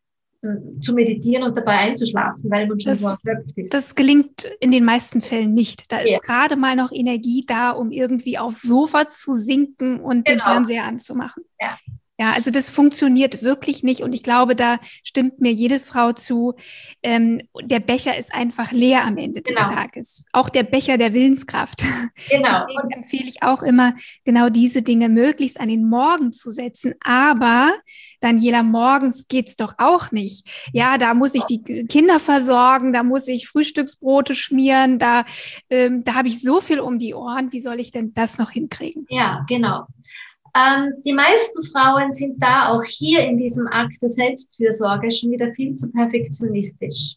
Speaker 2: zu meditieren und dabei einzuschlafen, weil man schon das, so erschöpft ist.
Speaker 1: Das gelingt in den meisten Fällen nicht. Da ist gerade mal noch Energie da, um irgendwie aufs Sofa zu sinken und genau. den Fernseher anzumachen.
Speaker 2: Ja.
Speaker 1: Ja, also das funktioniert wirklich nicht und ich glaube, da stimmt mir jede Frau zu. Ähm, der Becher ist einfach leer am Ende des genau. Tages. Auch der Becher der Willenskraft. Genau. Deswegen empfehle ich auch immer, genau diese Dinge möglichst an den Morgen zu setzen. Aber Daniela, morgens geht's doch auch nicht. Ja, da muss ich die Kinder versorgen, da muss ich Frühstücksbrote schmieren, da, ähm, da habe ich so viel um die Ohren. Wie soll ich denn das noch hinkriegen?
Speaker 2: Ja, genau. Ähm, die meisten Frauen sind da auch hier in diesem Akt der Selbstfürsorge schon wieder viel zu perfektionistisch.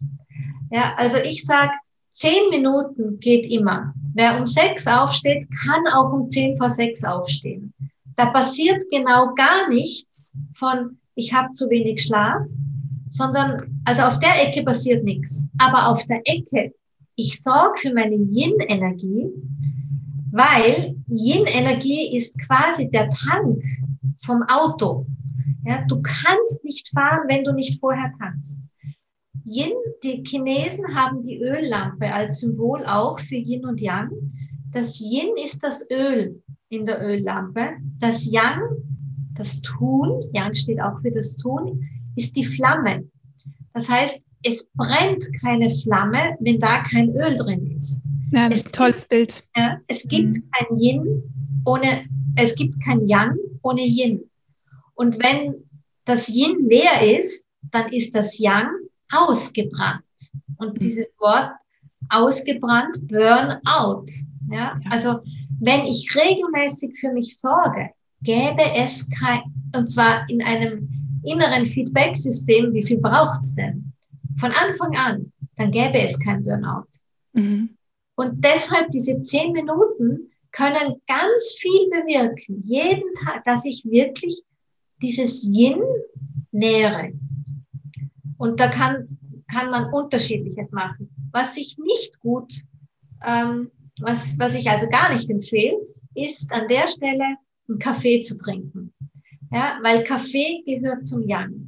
Speaker 2: Ja, also ich sage, zehn Minuten geht immer. Wer um sechs aufsteht, kann auch um zehn vor sechs aufstehen. Da passiert genau gar nichts von, ich habe zu wenig Schlaf, sondern, also auf der Ecke passiert nichts. Aber auf der Ecke, ich sorge für meine Yin-Energie, weil Yin-Energie ist quasi der Tank vom Auto. Ja, du kannst nicht fahren, wenn du nicht vorher tankst. Yin, die Chinesen haben die Öllampe als Symbol auch für Yin und Yang. Das Yin ist das Öl in der Öllampe. Das Yang, das Tun, Yang steht auch für das Tun, ist die Flamme. Das heißt, es brennt keine Flamme, wenn da kein Öl drin ist.
Speaker 1: Ja, das ist ein tolles Bild.
Speaker 2: Ja, es gibt mhm. kein Yin ohne, es gibt kein Yang ohne Yin. Und wenn das Yin leer ist, dann ist das Yang ausgebrannt. Und mhm. dieses Wort ausgebrannt, burn out. Ja? ja? Also, wenn ich regelmäßig für mich sorge, gäbe es kein, und zwar in einem inneren Feedback-System, wie viel braucht's denn? Von Anfang an, dann gäbe es kein Burnout. Mhm. Und deshalb diese zehn Minuten können ganz viel bewirken, jeden Tag, dass ich wirklich dieses Yin nähere. Und da kann, kann man unterschiedliches machen. Was ich nicht gut, ähm, was, was ich also gar nicht empfehle, ist an der Stelle einen Kaffee zu trinken. Ja, weil Kaffee gehört zum Yang.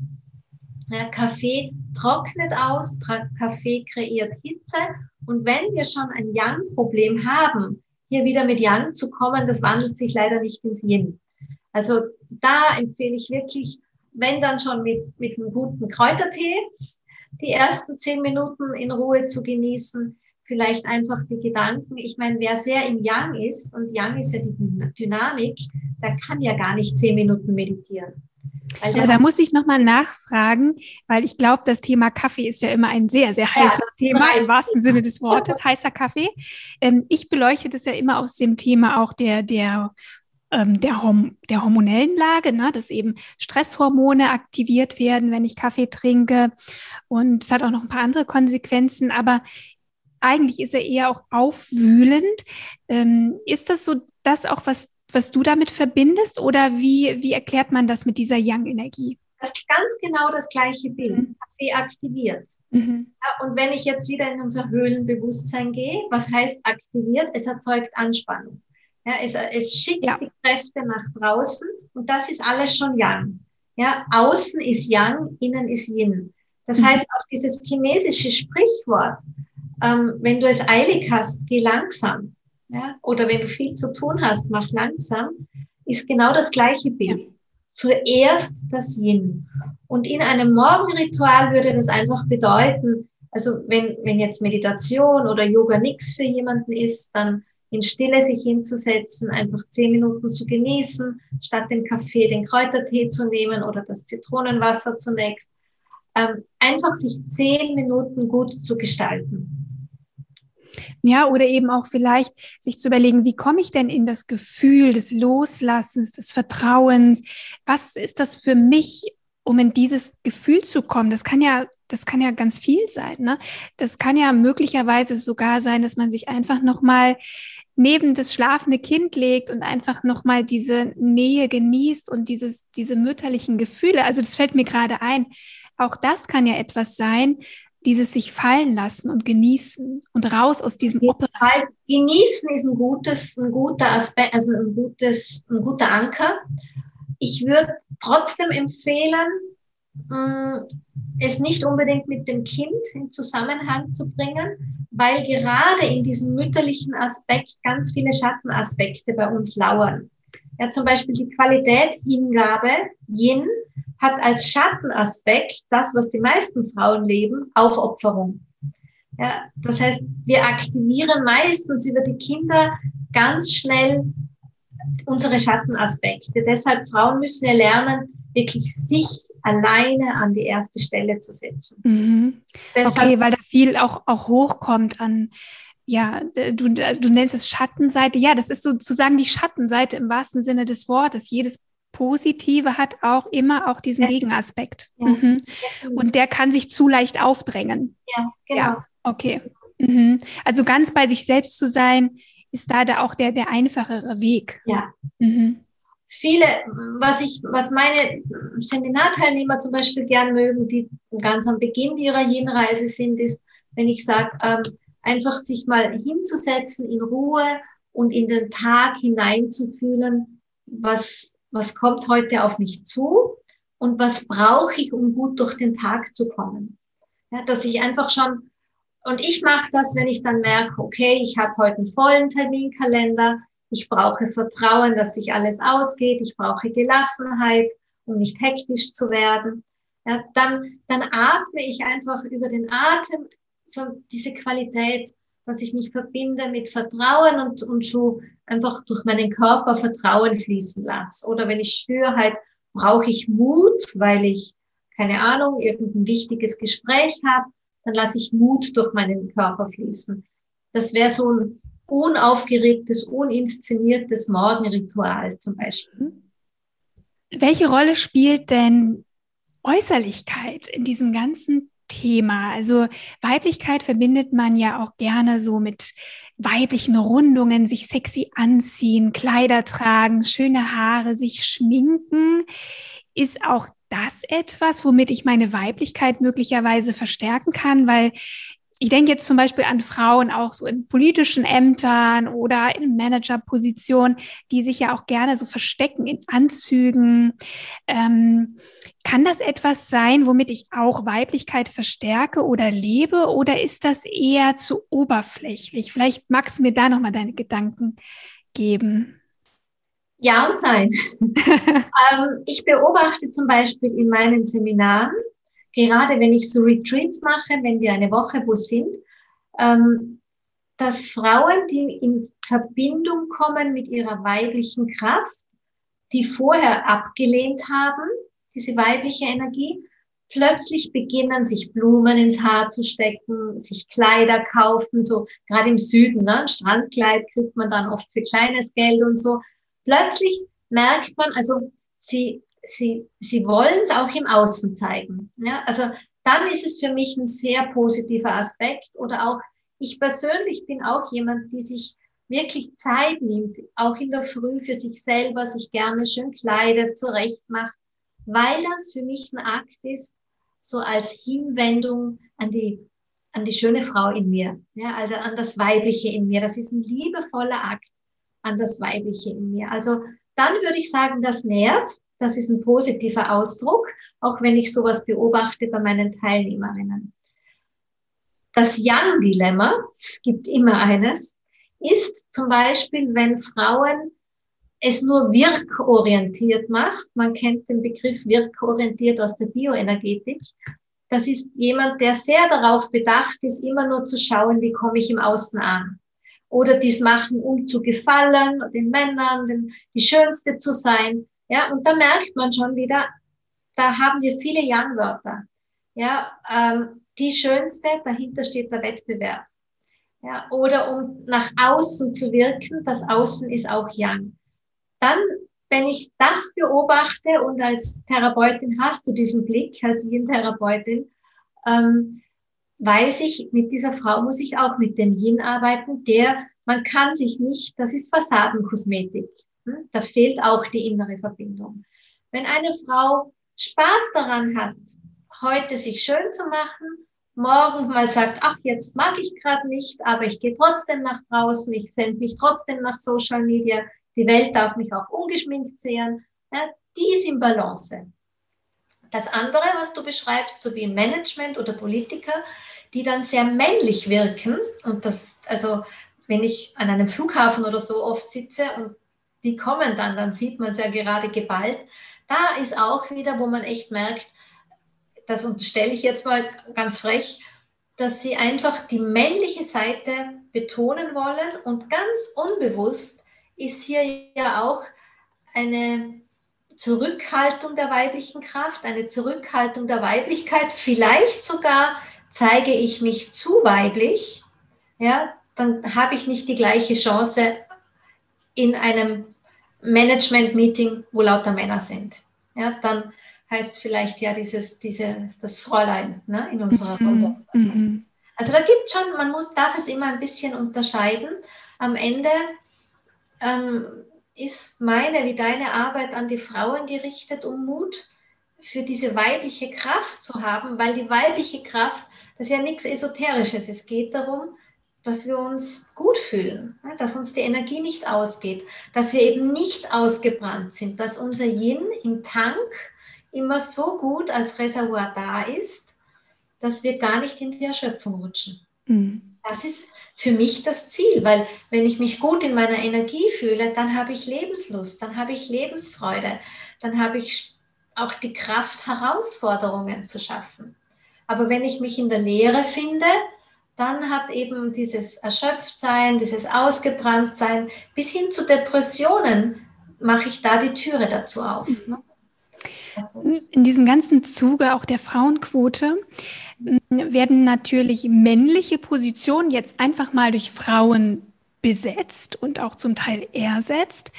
Speaker 2: Ja, Kaffee trocknet aus, Kaffee kreiert Hitze. Und wenn wir schon ein Yang-Problem haben, hier wieder mit Yang zu kommen, das wandelt sich leider nicht ins Yin. Also da empfehle ich wirklich, wenn dann schon mit, mit einem guten Kräutertee, die ersten zehn Minuten in Ruhe zu genießen, vielleicht einfach die Gedanken. Ich meine, wer sehr im Yang ist, und Yang ist ja die Dynamik, der kann ja gar nicht zehn Minuten meditieren.
Speaker 1: Aber da muss ich nochmal nachfragen, weil ich glaube, das Thema Kaffee ist ja immer ein sehr, sehr heißes ja, Thema im wahrsten Sinne des Wortes, heißer Kaffee. Ähm, ich beleuchte das ja immer aus dem Thema auch der, der ähm, der, Horm der hormonellen Lage, ne, dass eben Stresshormone aktiviert werden, wenn ich Kaffee trinke. Und es hat auch noch ein paar andere Konsequenzen, aber eigentlich ist er eher auch aufwühlend. Ähm, ist das so das auch, was was du damit verbindest oder wie, wie erklärt man das mit dieser Yang-Energie?
Speaker 2: Das ist ganz genau das gleiche Bild. Mhm. aktiviert. Mhm. Ja, und wenn ich jetzt wieder in unser Höhlenbewusstsein gehe, was heißt aktiviert? Es erzeugt Anspannung. Ja, es, es schickt ja. die Kräfte nach draußen und das ist alles schon Yang. Ja, außen ist Yang, innen ist Yin. Das mhm. heißt auch dieses chinesische Sprichwort, ähm, wenn du es eilig hast, geh langsam ja, oder wenn du viel zu tun hast, mach langsam, ist genau das gleiche Bild. Ja. Zuerst das Yin. Und in einem Morgenritual würde das einfach bedeuten, also wenn, wenn jetzt Meditation oder Yoga nichts für jemanden ist, dann in Stille sich hinzusetzen, einfach zehn Minuten zu genießen, statt den Kaffee den Kräutertee zu nehmen oder das Zitronenwasser zunächst. Ähm, einfach sich zehn Minuten gut zu gestalten.
Speaker 1: Ja, oder eben auch vielleicht sich zu überlegen, wie komme ich denn in das Gefühl des Loslassens, des Vertrauens? Was ist das für mich, um in dieses Gefühl zu kommen? Das kann ja, das kann ja ganz viel sein. Ne? Das kann ja möglicherweise sogar sein, dass man sich einfach nochmal neben das schlafende Kind legt und einfach nochmal diese Nähe genießt und dieses, diese mütterlichen Gefühle. Also das fällt mir gerade ein. Auch das kann ja etwas sein, dieses sich fallen lassen und genießen und raus aus diesem
Speaker 2: Operativ. Genießen ist ein gutes, ein guter Aspekt, also ein gutes, ein guter Anker. Ich würde trotzdem empfehlen, mm, es nicht unbedingt mit dem Kind in Zusammenhang zu bringen, weil gerade in diesem mütterlichen Aspekt ganz viele Schattenaspekte bei uns lauern. Ja, zum Beispiel die Qualität Hingabe, Yin, hat als Schattenaspekt das, was die meisten Frauen leben, Aufopferung. Ja, das heißt, wir aktivieren meistens über die Kinder ganz schnell unsere Schattenaspekte. Deshalb Frauen müssen ja lernen, wirklich sich alleine an die erste Stelle zu setzen.
Speaker 1: Mhm. okay, weil da viel auch, auch hochkommt an, ja, du, du nennst es Schattenseite. Ja, das ist sozusagen die Schattenseite im wahrsten Sinne des Wortes. Jedes Positive hat auch immer auch diesen ja. Gegenaspekt. Ja. Mhm. Und der kann sich zu leicht aufdrängen.
Speaker 2: Ja, genau. Ja,
Speaker 1: okay. Mhm. Also ganz bei sich selbst zu sein, ist da, da auch der, der einfachere Weg.
Speaker 2: Ja. Mhm. Viele, was ich, was meine Seminarteilnehmer zum Beispiel gern mögen, die ganz am Beginn ihrer Jenreise sind, ist, wenn ich sage, ähm, einfach sich mal hinzusetzen in Ruhe und in den Tag hineinzufühlen, was, was kommt heute auf mich zu und was brauche ich, um gut durch den Tag zu kommen. Ja, dass ich einfach schon und ich mache das, wenn ich dann merke, okay, ich habe heute einen vollen Terminkalender, ich brauche Vertrauen, dass sich alles ausgeht, ich brauche Gelassenheit, um nicht hektisch zu werden. Ja, dann, dann atme ich einfach über den Atem so diese Qualität, dass ich mich verbinde mit Vertrauen und, und so einfach durch meinen Körper Vertrauen fließen lasse. Oder wenn ich spüre, halt, brauche ich Mut, weil ich, keine Ahnung, irgendein wichtiges Gespräch habe, dann lasse ich Mut durch meinen Körper fließen. Das wäre so ein unaufgeregtes, uninszeniertes Morgenritual zum Beispiel.
Speaker 1: Welche Rolle spielt denn Äußerlichkeit in diesem ganzen Thema? Also Weiblichkeit verbindet man ja auch gerne so mit weiblichen Rundungen, sich sexy anziehen, Kleider tragen, schöne Haare, sich schminken. Ist auch das etwas, womit ich meine Weiblichkeit möglicherweise verstärken kann? Weil ich denke jetzt zum Beispiel an Frauen auch so in politischen Ämtern oder in Managerpositionen, die sich ja auch gerne so verstecken in Anzügen. Ähm, kann das etwas sein, womit ich auch Weiblichkeit verstärke oder lebe? Oder ist das eher zu oberflächlich? Vielleicht magst du mir da nochmal deine Gedanken geben.
Speaker 2: Ja und nein. ähm, ich beobachte zum Beispiel in meinen Seminaren, gerade wenn ich so Retreats mache, wenn wir eine Woche wo sind, ähm, dass Frauen, die in Verbindung kommen mit ihrer weiblichen Kraft, die vorher abgelehnt haben, diese weibliche Energie, plötzlich beginnen, sich Blumen ins Haar zu stecken, sich Kleider kaufen, so gerade im Süden, ne? ein Strandkleid kriegt man dann oft für kleines Geld und so plötzlich merkt man, also sie, sie, sie wollen es auch im Außen zeigen. Ja, also dann ist es für mich ein sehr positiver Aspekt oder auch ich persönlich bin auch jemand, die sich wirklich Zeit nimmt, auch in der Früh für sich selber, sich gerne schön kleidet, zurecht macht, weil das für mich ein Akt ist, so als Hinwendung an die, an die schöne Frau in mir, ja, also an das Weibliche in mir. Das ist ein liebevoller Akt an das Weibliche in mir. Also dann würde ich sagen, das nährt. Das ist ein positiver Ausdruck, auch wenn ich sowas beobachte bei meinen Teilnehmerinnen. Das Yang-Dilemma, es gibt immer eines, ist zum Beispiel, wenn Frauen es nur wirkorientiert macht. Man kennt den Begriff wirkorientiert aus der Bioenergetik. Das ist jemand, der sehr darauf bedacht ist, immer nur zu schauen, wie komme ich im Außen an oder dies machen, um zu gefallen, den Männern, den, die Schönste zu sein. Ja, und da merkt man schon wieder, da haben wir viele Young-Wörter. Ja, ähm, die Schönste, dahinter steht der Wettbewerb. Ja, oder um nach außen zu wirken, das Außen ist auch Young. Dann, wenn ich das beobachte und als Therapeutin hast du diesen Blick, als Yin-Therapeutin, ähm, weiß ich, mit dieser Frau muss ich auch mit dem Yin arbeiten, der, man kann sich nicht, das ist Fassadenkosmetik. Hm? Da fehlt auch die innere Verbindung. Wenn eine Frau Spaß daran hat, heute sich schön zu machen, morgen mal sagt, ach, jetzt mag ich gerade nicht, aber ich gehe trotzdem nach draußen, ich sende mich trotzdem nach Social Media, die Welt darf mich auch ungeschminkt sehen, ja, die ist im Balance. Das andere, was du beschreibst, so wie Management oder Politiker, die dann sehr männlich wirken und das, also wenn ich an einem Flughafen oder so oft sitze und die kommen dann, dann sieht man es ja gerade geballt. Da ist auch wieder, wo man echt merkt, das unterstelle ich jetzt mal ganz frech, dass sie einfach die männliche Seite betonen wollen und ganz unbewusst ist hier ja auch eine Zurückhaltung der weiblichen Kraft, eine Zurückhaltung der Weiblichkeit. Vielleicht sogar zeige ich mich zu weiblich, ja, dann habe ich nicht die gleiche Chance in einem Management-Meeting, wo lauter Männer sind. Ja, dann heißt vielleicht ja dieses, diese, das Fräulein ne, in unserer mhm. Runde. Mhm. Also da gibt es schon, man muss, darf es immer ein bisschen unterscheiden. Am Ende ähm, ist meine wie deine Arbeit an die Frauen gerichtet, um Mut für diese weibliche Kraft zu haben, weil die weibliche Kraft, das ist ja nichts Esoterisches. Es geht darum, dass wir uns gut fühlen, dass uns die Energie nicht ausgeht, dass wir eben nicht ausgebrannt sind, dass unser Yin im Tank immer so gut als Reservoir da ist, dass wir gar nicht in die Erschöpfung rutschen. Mhm. Das ist für mich das Ziel, weil wenn ich mich gut in meiner Energie fühle, dann habe ich Lebenslust, dann habe ich Lebensfreude, dann habe ich auch die Kraft, Herausforderungen zu schaffen. Aber wenn ich mich in der Leere finde, dann hat eben dieses Erschöpftsein, dieses Ausgebranntsein bis hin zu Depressionen, mache ich da die Türe dazu auf. Ne?
Speaker 1: In diesem ganzen Zuge auch der Frauenquote werden natürlich männliche Positionen jetzt einfach mal durch Frauen besetzt und auch zum Teil ersetzt,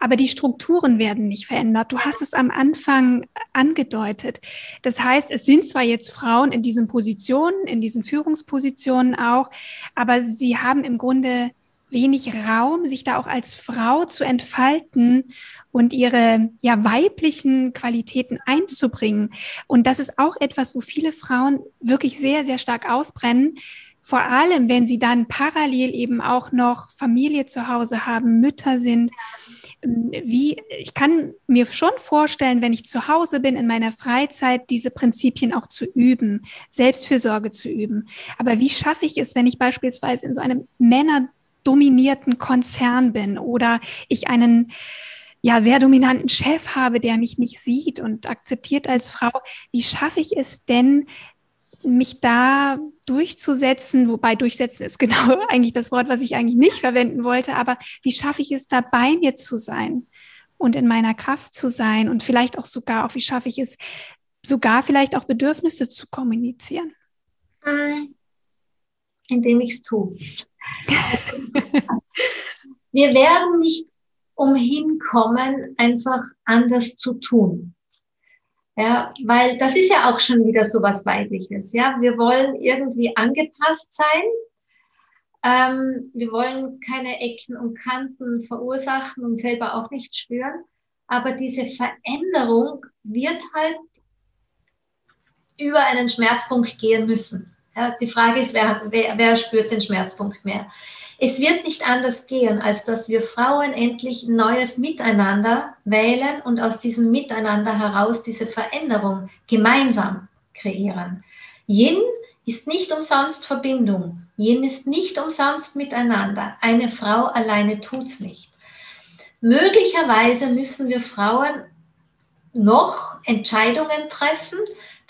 Speaker 1: aber die Strukturen werden nicht verändert. Du hast es am Anfang angedeutet. Das heißt, es sind zwar jetzt Frauen in diesen Positionen, in diesen Führungspositionen auch, aber sie haben im Grunde wenig Raum, sich da auch als Frau zu entfalten und ihre ja weiblichen Qualitäten einzubringen. Und das ist auch etwas, wo viele Frauen wirklich sehr, sehr stark ausbrennen. Vor allem, wenn sie dann parallel eben auch noch Familie zu Hause haben, Mütter sind. Wie, ich kann mir schon vorstellen, wenn ich zu Hause bin in meiner Freizeit, diese Prinzipien auch zu üben, Selbstfürsorge zu üben. Aber wie schaffe ich es, wenn ich beispielsweise in so einem männerdominierten Konzern bin oder ich einen ja sehr dominanten Chef habe, der mich nicht sieht und akzeptiert als Frau, wie schaffe ich es denn, mich da durchzusetzen, wobei durchsetzen ist genau eigentlich das Wort, was ich eigentlich nicht verwenden wollte, aber wie schaffe ich es da bei mir zu sein und in meiner Kraft zu sein und vielleicht auch sogar, auch wie schaffe ich es, sogar vielleicht auch Bedürfnisse zu kommunizieren?
Speaker 2: Hm. Indem ich es tue. Wir werden nicht umhin kommen, einfach anders zu tun. Ja, weil das ist ja auch schon wieder so was Weibliches. Ja, wir wollen irgendwie angepasst sein. Ähm, wir wollen keine Ecken und Kanten verursachen und selber auch nicht spüren. Aber diese Veränderung wird halt über einen Schmerzpunkt gehen müssen. Ja, die Frage ist, wer, wer, wer spürt den Schmerzpunkt mehr? Es wird nicht anders gehen, als dass wir Frauen endlich ein neues Miteinander wählen und aus diesem Miteinander heraus diese Veränderung gemeinsam kreieren. Yin ist nicht umsonst Verbindung. Yin ist nicht umsonst miteinander. Eine Frau alleine tut's nicht. Möglicherweise müssen wir Frauen noch Entscheidungen treffen,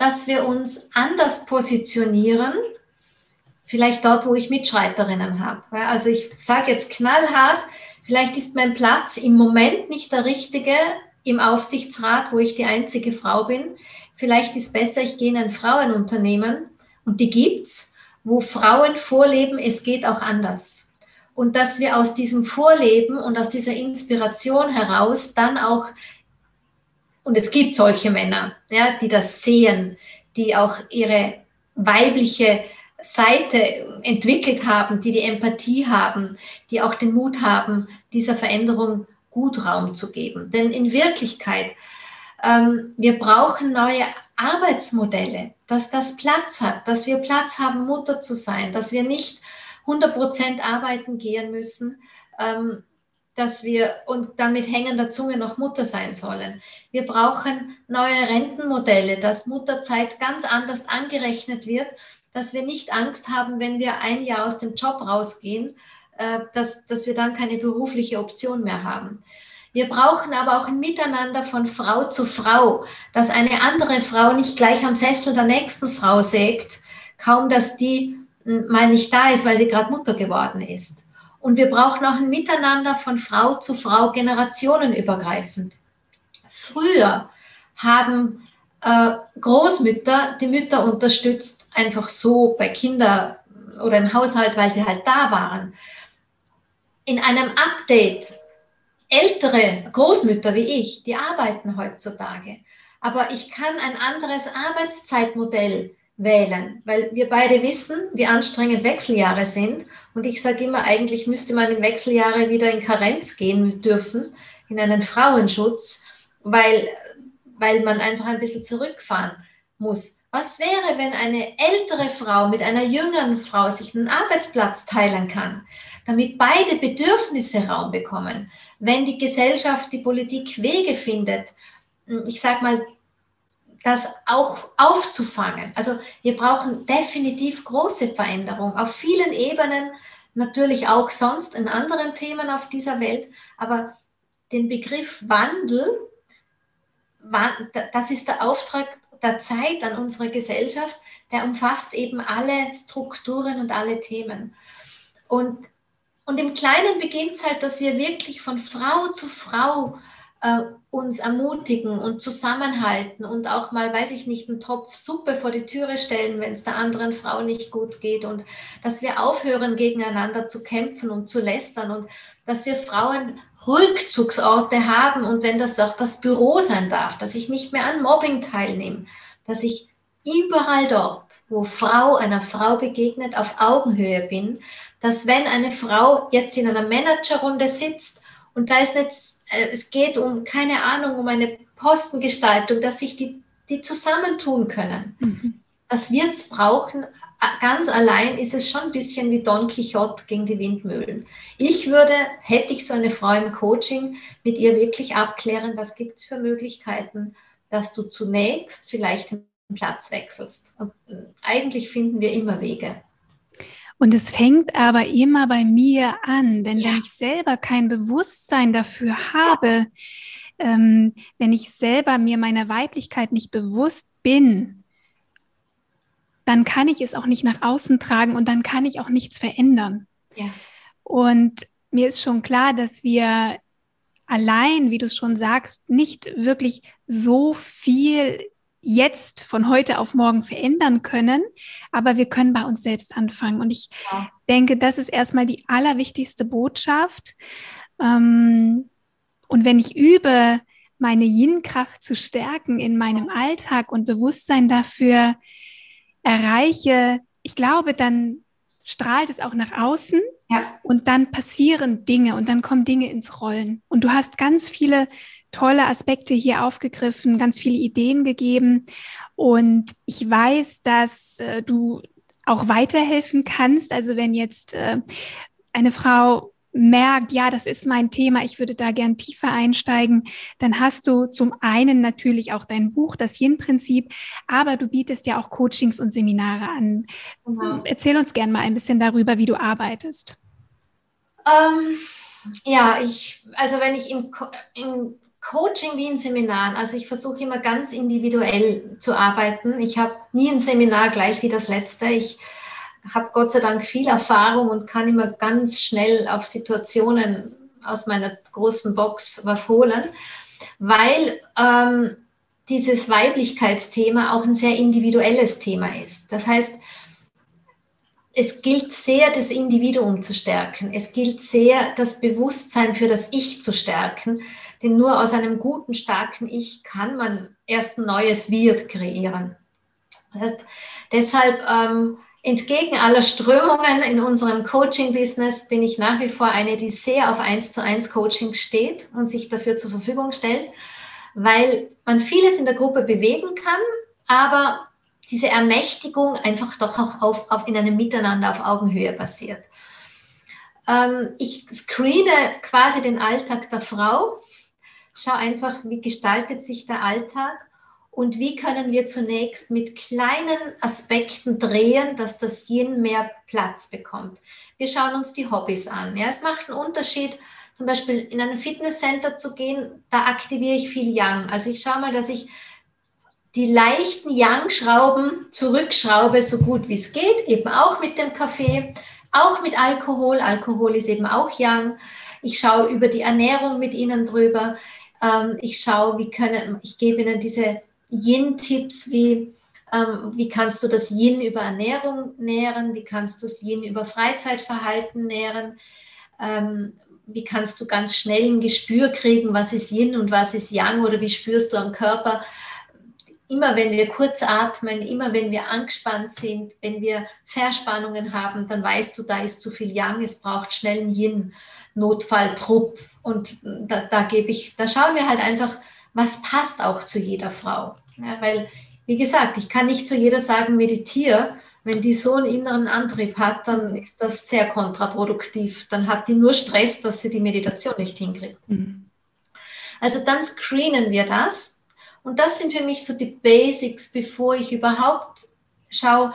Speaker 2: dass wir uns anders positionieren vielleicht dort, wo ich Mitschreiterinnen habe. Also ich sage jetzt knallhart, vielleicht ist mein Platz im Moment nicht der richtige im Aufsichtsrat, wo ich die einzige Frau bin. Vielleicht ist besser, ich gehe in ein Frauenunternehmen und die gibt's, wo Frauen vorleben, es geht auch anders. Und dass wir aus diesem Vorleben und aus dieser Inspiration heraus dann auch, und es gibt solche Männer, ja, die das sehen, die auch ihre weibliche Seite entwickelt haben, die die Empathie haben, die auch den Mut haben, dieser Veränderung gut Raum zu geben. Denn in Wirklichkeit, ähm, wir brauchen neue Arbeitsmodelle, dass das Platz hat, dass wir Platz haben, Mutter zu sein, dass wir nicht 100 Prozent arbeiten gehen müssen, ähm, dass wir und dann mit hängender Zunge noch Mutter sein sollen. Wir brauchen neue Rentenmodelle, dass Mutterzeit ganz anders angerechnet wird dass wir nicht Angst haben, wenn wir ein Jahr aus dem Job rausgehen, äh, dass, dass wir dann keine berufliche Option mehr haben. Wir brauchen aber auch ein Miteinander von Frau zu Frau, dass eine andere Frau nicht gleich am Sessel der nächsten Frau sägt, kaum dass die hm, mal nicht da ist, weil sie gerade Mutter geworden ist. Und wir brauchen auch ein Miteinander von Frau zu Frau, generationenübergreifend. Früher haben äh, Großmütter die Mütter unterstützt, einfach so bei Kindern oder im Haushalt, weil sie halt da waren. In einem Update, ältere Großmütter wie ich, die arbeiten heutzutage. Aber ich kann ein anderes Arbeitszeitmodell wählen, weil wir beide wissen, wie anstrengend Wechseljahre sind. Und ich sage immer, eigentlich müsste man in Wechseljahre wieder in Karenz gehen dürfen, in einen Frauenschutz, weil, weil man einfach ein bisschen zurückfahren muss. Was wäre, wenn eine ältere Frau mit einer jüngeren Frau sich einen Arbeitsplatz teilen kann, damit beide Bedürfnisse Raum bekommen? Wenn die Gesellschaft, die Politik Wege findet, ich sage mal, das auch aufzufangen. Also wir brauchen definitiv große Veränderungen auf vielen Ebenen, natürlich auch sonst in anderen Themen auf dieser Welt, aber den Begriff Wandel, das ist der Auftrag der Zeit an unsere Gesellschaft, der umfasst eben alle Strukturen und alle Themen. Und, und im Kleinen beginnt es halt, dass wir wirklich von Frau zu Frau äh, uns ermutigen und zusammenhalten und auch mal, weiß ich nicht, einen Topf Suppe vor die Türe stellen, wenn es der anderen Frau nicht gut geht und dass wir aufhören, gegeneinander zu kämpfen und zu lästern und dass wir Frauen Rückzugsorte haben und wenn das auch das Büro sein darf, dass ich nicht mehr an Mobbing teilnehme, dass ich überall dort, wo Frau einer Frau begegnet, auf Augenhöhe bin, dass wenn eine Frau jetzt in einer Managerrunde sitzt und da ist jetzt, äh, es geht um, keine Ahnung, um eine Postengestaltung, dass sich die, die zusammentun können. Mhm. Was wir jetzt brauchen, ganz allein ist es schon ein bisschen wie Don Quixote gegen die Windmühlen. Ich würde, hätte ich so eine Frau im Coaching, mit ihr wirklich abklären, was gibt es für Möglichkeiten, dass du zunächst vielleicht den Platz wechselst. Und äh, eigentlich finden wir immer Wege.
Speaker 1: Und es fängt aber immer bei mir an, denn ja. wenn ich selber kein Bewusstsein dafür habe, ähm, wenn ich selber mir meiner Weiblichkeit nicht bewusst bin, dann kann ich es auch nicht nach außen tragen und dann kann ich auch nichts verändern. Ja. Und mir ist schon klar, dass wir allein, wie du es schon sagst, nicht wirklich so viel jetzt von heute auf morgen verändern können, aber wir können bei uns selbst anfangen. Und ich ja. denke, das ist erstmal die allerwichtigste Botschaft. Ähm, und wenn ich übe, meine Yin-Kraft zu stärken in meinem Alltag und Bewusstsein dafür erreiche, ich glaube, dann strahlt es auch nach außen ja. und dann passieren Dinge und dann kommen Dinge ins Rollen. Und du hast ganz viele tolle Aspekte hier aufgegriffen, ganz viele Ideen gegeben. Und ich weiß, dass äh, du auch weiterhelfen kannst. Also wenn jetzt äh, eine Frau merkt, ja, das ist mein Thema, ich würde da gern tiefer einsteigen, dann hast du zum einen natürlich auch dein Buch, das Yin-Prinzip, aber du bietest ja auch Coachings und Seminare an. Genau. Erzähl uns gern mal ein bisschen darüber, wie du arbeitest.
Speaker 2: Ähm, ja, ich, also wenn ich im, im Coaching wie in Seminaren. Also ich versuche immer ganz individuell zu arbeiten. Ich habe nie ein Seminar gleich wie das letzte. Ich habe Gott sei Dank viel Erfahrung und kann immer ganz schnell auf Situationen aus meiner großen Box was holen, weil ähm, dieses Weiblichkeitsthema auch ein sehr individuelles Thema ist. Das heißt, es gilt sehr, das Individuum zu stärken. Es gilt sehr, das Bewusstsein für das Ich zu stärken. Denn nur aus einem guten, starken Ich kann man erst ein neues Wir kreieren. Das heißt, deshalb ähm, entgegen aller Strömungen in unserem Coaching-Business bin ich nach wie vor eine, die sehr auf 1 zu 1 Coaching steht und sich dafür zur Verfügung stellt, weil man vieles in der Gruppe bewegen kann, aber diese Ermächtigung einfach doch auch auf, auf in einem Miteinander auf Augenhöhe passiert. Ähm, ich screene quasi den Alltag der Frau Schau einfach, wie gestaltet sich der Alltag und wie können wir zunächst mit kleinen Aspekten drehen, dass das Yin mehr Platz bekommt. Wir schauen uns die Hobbys an. Ja, es macht einen Unterschied zum Beispiel in ein Fitnesscenter zu gehen, da aktiviere ich viel Yang. Also ich schaue mal, dass ich die leichten Yang-Schrauben zurückschraube, so gut wie es geht, eben auch mit dem Kaffee, auch mit Alkohol. Alkohol ist eben auch Yang. Ich schaue über die Ernährung mit ihnen drüber. Ähm, ich schaue, wie können, ich gebe ihnen diese Yin-Tipps, wie, ähm, wie kannst du das Yin über Ernährung nähren, wie kannst du das Yin über Freizeitverhalten nähren, ähm, wie kannst du ganz schnell ein Gespür kriegen, was ist Yin und was ist Yang oder wie spürst du am Körper, immer wenn wir kurz atmen, immer wenn wir angespannt sind, wenn wir Verspannungen haben, dann weißt du, da ist zu viel Yang, es braucht schnell einen Yin, Notfalltrupp. Und da, da gebe ich, da schauen wir halt einfach, was passt auch zu jeder Frau. Ja, weil, wie gesagt, ich kann nicht zu jeder sagen, meditiere. Wenn die so einen inneren Antrieb hat, dann ist das sehr kontraproduktiv. Dann hat die nur Stress, dass sie die Meditation nicht hinkriegt. Mhm. Also dann screenen wir das und das sind für mich so die Basics, bevor ich überhaupt schaue,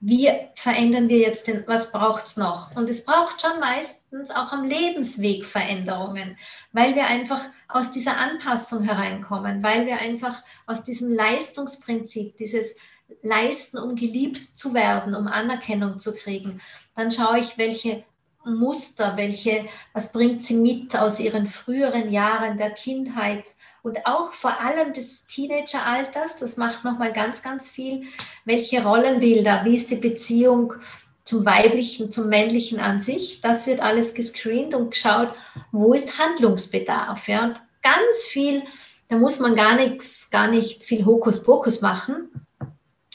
Speaker 2: wie verändern wir jetzt den, was braucht es noch? Und es braucht schon meistens auch am Lebensweg Veränderungen, weil wir einfach aus dieser Anpassung hereinkommen, weil wir einfach aus diesem Leistungsprinzip, dieses Leisten, um geliebt zu werden, um Anerkennung zu kriegen, dann schaue ich, welche Muster, welche, was bringt sie mit aus ihren früheren Jahren der Kindheit und auch vor allem des Teenageralters, das macht nochmal ganz, ganz viel, welche Rollenbilder, wie ist die Beziehung zum weiblichen, zum männlichen an sich, das wird alles gescreent und geschaut, wo ist Handlungsbedarf, ja, und ganz viel, da muss man gar nichts, gar nicht viel Hokuspokus machen,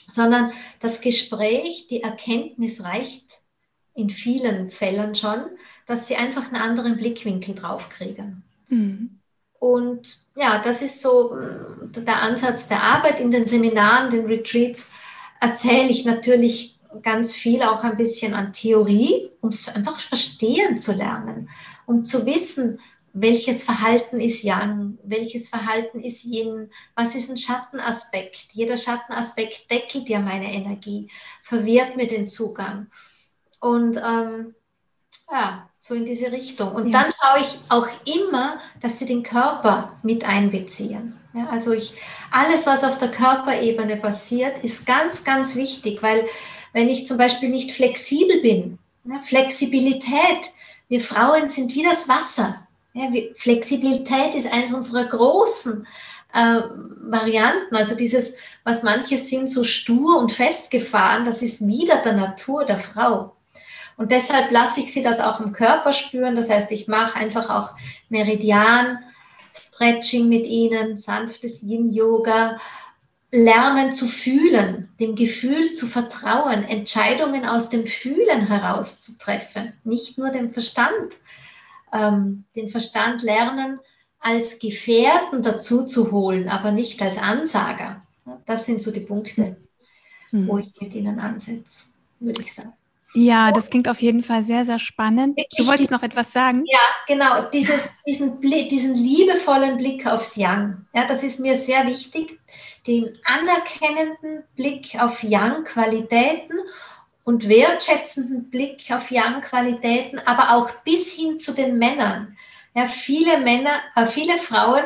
Speaker 2: sondern das Gespräch, die Erkenntnis reicht in vielen Fällen schon, dass sie einfach einen anderen Blickwinkel drauf kriegen. Mhm. Und ja, das ist so äh, der Ansatz der Arbeit in den Seminaren, den Retreats. Erzähle ich natürlich ganz viel auch ein bisschen an Theorie, um es einfach verstehen zu lernen, um zu wissen, welches Verhalten ist Yang, welches Verhalten ist Yin, was ist ein Schattenaspekt. Jeder Schattenaspekt deckelt ja meine Energie, verwehrt mir den Zugang. Und ähm, ja, so in diese Richtung. Und ja. dann schaue ich auch immer, dass sie den Körper mit einbeziehen. Ja, also ich, alles, was auf der Körperebene passiert, ist ganz, ganz wichtig, weil wenn ich zum Beispiel nicht flexibel bin, ja, Flexibilität, wir Frauen sind wie das Wasser. Ja, Flexibilität ist eines unserer großen äh, Varianten. Also dieses, was manche sind, so stur und festgefahren, das ist wieder der Natur der Frau. Und deshalb lasse ich sie das auch im Körper spüren. Das heißt, ich mache einfach auch Meridian, Stretching mit ihnen, sanftes Yin-Yoga, lernen zu fühlen, dem Gefühl zu vertrauen, Entscheidungen aus dem Fühlen heraus zu treffen, nicht nur dem Verstand. Ähm, den Verstand lernen, als Gefährten dazu zu holen, aber nicht als Ansager. Das sind so die Punkte, mhm. wo ich mit ihnen ansetze, würde ich sagen.
Speaker 1: Ja, das klingt auf jeden Fall sehr, sehr spannend. Du wolltest noch etwas sagen?
Speaker 2: Ja, genau. Dieses, diesen, Blick, diesen liebevollen Blick aufs Yang. Ja, das ist mir sehr wichtig. Den anerkennenden Blick auf Yang-Qualitäten und wertschätzenden Blick auf Yang-Qualitäten, aber auch bis hin zu den Männern. Ja, viele Männer, äh, viele Frauen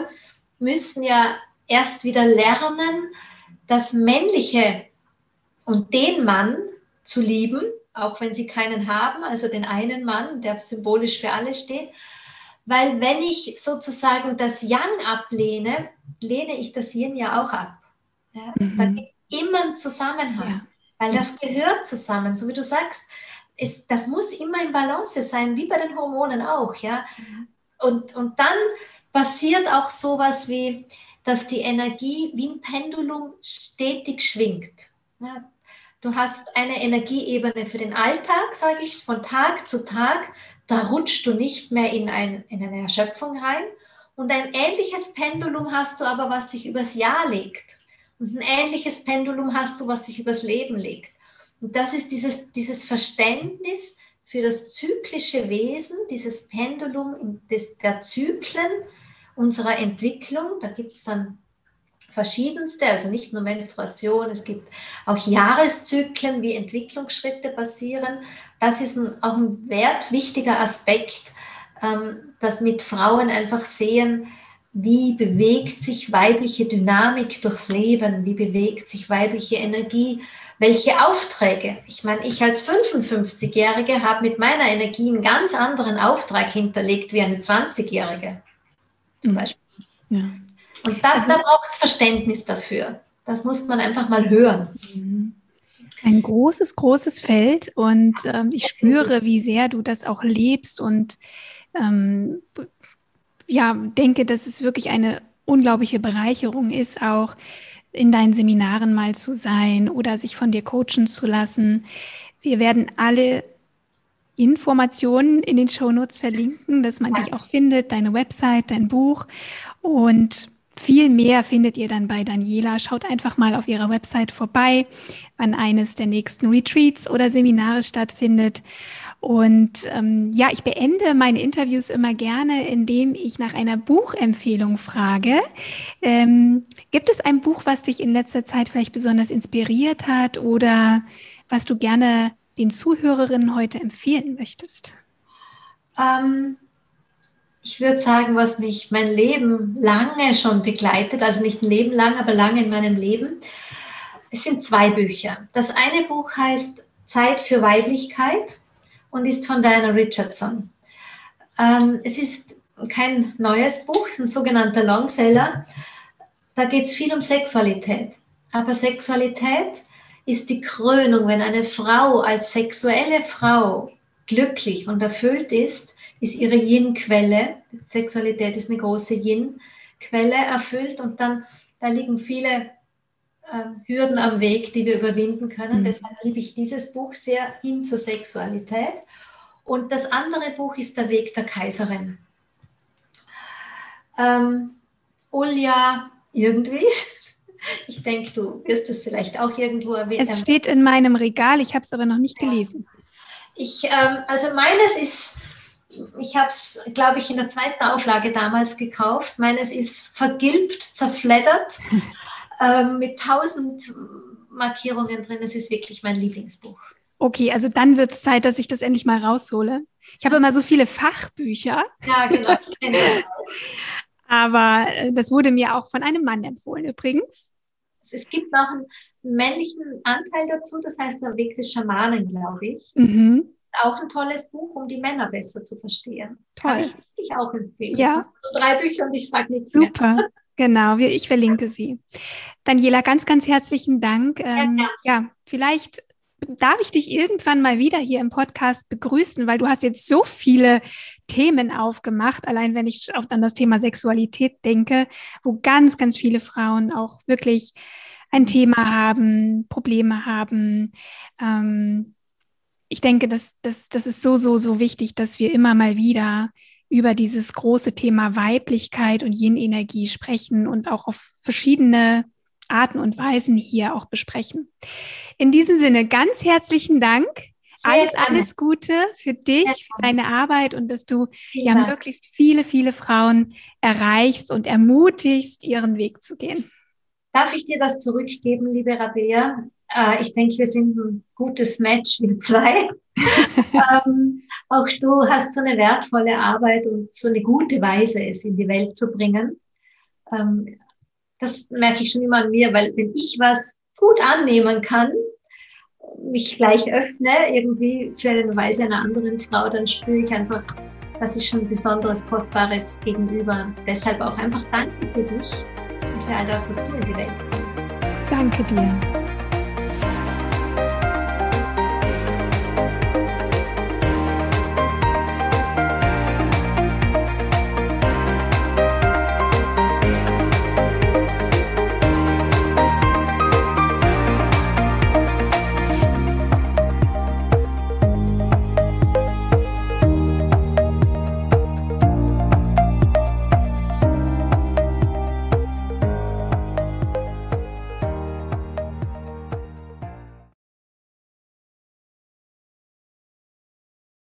Speaker 2: müssen ja erst wieder lernen, das Männliche und den Mann zu lieben auch wenn sie keinen haben, also den einen Mann, der symbolisch für alle steht. Weil wenn ich sozusagen das Yang ablehne, lehne ich das Yin ja auch ab. Ja, mhm. Da gibt immer einen Zusammenhang, ja. weil das gehört zusammen, so wie du sagst. Ist, das muss immer in Balance sein, wie bei den Hormonen auch. Ja? Mhm. Und, und dann passiert auch sowas wie, dass die Energie wie ein Pendulum stetig schwingt. Ja, Du hast eine Energieebene für den Alltag, sage ich, von Tag zu Tag. Da rutschst du nicht mehr in, ein, in eine Erschöpfung rein. Und ein ähnliches Pendulum hast du aber, was sich übers Jahr legt. Und ein ähnliches Pendulum hast du, was sich übers Leben legt. Und das ist dieses, dieses Verständnis für das zyklische Wesen, dieses Pendulum des, der Zyklen unserer Entwicklung. Da gibt es dann verschiedenste, also nicht nur Menstruation, es gibt auch Jahreszyklen, wie Entwicklungsschritte passieren. Das ist ein, auch ein wertwichtiger Aspekt, ähm, dass mit Frauen einfach sehen, wie bewegt sich weibliche Dynamik durchs Leben, wie bewegt sich weibliche Energie, welche Aufträge. Ich meine, ich als 55-Jährige habe mit meiner Energie einen ganz anderen Auftrag hinterlegt wie eine 20-Jährige zum mhm. Beispiel. Ja. Und das, also, da braucht es Verständnis dafür. Das muss man einfach mal hören. Mhm.
Speaker 1: Ein großes, großes Feld und ähm, ich spüre, wie sehr du das auch lebst und ähm, ja, denke, dass es wirklich eine unglaubliche Bereicherung ist, auch in deinen Seminaren mal zu sein oder sich von dir coachen zu lassen. Wir werden alle Informationen in den Shownotes verlinken, dass man dich auch findet, deine Website, dein Buch und viel mehr findet ihr dann bei Daniela. Schaut einfach mal auf ihrer Website vorbei, wann eines der nächsten Retreats oder Seminare stattfindet. Und ähm, ja, ich beende meine Interviews immer gerne, indem ich nach einer Buchempfehlung frage. Ähm, gibt es ein Buch, was dich in letzter Zeit vielleicht besonders inspiriert hat oder was du gerne den Zuhörerinnen heute empfehlen möchtest?
Speaker 2: Ähm, ich würde sagen, was mich mein Leben lange schon begleitet, also nicht ein Leben lang, aber lange in meinem Leben. Es sind zwei Bücher. Das eine Buch heißt Zeit für Weiblichkeit und ist von Diana Richardson. Ähm, es ist kein neues Buch, ein sogenannter Longseller. Da geht es viel um Sexualität. Aber Sexualität ist die Krönung, wenn eine Frau als sexuelle Frau glücklich und erfüllt ist, ist ihre Yin-Quelle. Sexualität ist eine große Yin-Quelle erfüllt und dann da liegen viele äh, Hürden am Weg, die wir überwinden können. Mhm. Deshalb liebe ich dieses Buch sehr hin zur Sexualität. Und das andere Buch ist Der Weg der Kaiserin. Ähm, Ulja irgendwie. Ich denke, du wirst es vielleicht auch irgendwo erwähnen.
Speaker 1: Es steht in meinem Regal, ich habe es aber noch nicht gelesen.
Speaker 2: Ich, ähm, also meines ist ich habe es, glaube ich, in der zweiten Auflage damals gekauft. Meines ist vergilbt, zerfleddert, äh, mit tausend Markierungen drin. Es ist wirklich mein Lieblingsbuch.
Speaker 1: Okay, also dann wird es Zeit, dass ich das endlich mal raushole. Ich habe immer so viele Fachbücher. Ja, genau. Aber äh, das wurde mir auch von einem Mann empfohlen übrigens.
Speaker 2: Es gibt noch einen männlichen Anteil dazu, das heißt der Weg des Schamanen, glaube ich. Mhm auch ein tolles Buch, um die Männer besser zu verstehen. Toll. Kann ich, auch empfehlen.
Speaker 1: Ja.
Speaker 2: So drei Bücher und ich sage nichts
Speaker 1: Super. Mehr. Genau, ich verlinke sie. Daniela, ganz, ganz herzlichen Dank. Ähm, ja, ja, vielleicht darf ich dich irgendwann mal wieder hier im Podcast begrüßen, weil du hast jetzt so viele Themen aufgemacht, allein wenn ich auch an das Thema Sexualität denke, wo ganz, ganz viele Frauen auch wirklich ein Thema haben, Probleme haben. Ähm, ich denke, das, das, das ist so, so, so wichtig, dass wir immer mal wieder über dieses große Thema Weiblichkeit und Yin-Energie sprechen und auch auf verschiedene Arten und Weisen hier auch besprechen. In diesem Sinne ganz herzlichen Dank. Sehr alles, gerne. alles Gute für dich, für deine Arbeit und dass du ja Dank. möglichst viele, viele Frauen erreichst und ermutigst, ihren Weg zu gehen.
Speaker 2: Darf ich dir das zurückgeben, liebe Rabea? Äh, ich denke, wir sind ein gutes Match, wir zwei. ähm, auch du hast so eine wertvolle Arbeit und so eine gute Weise, es in die Welt zu bringen. Ähm, das merke ich schon immer an mir, weil wenn ich was gut annehmen kann, mich gleich öffne, irgendwie für eine Weise einer anderen Frau, dann spüre ich einfach, das ist schon ein besonderes, kostbares Gegenüber. Deshalb auch einfach danke für dich und für all das, was du in die Welt bringst.
Speaker 1: Danke dir.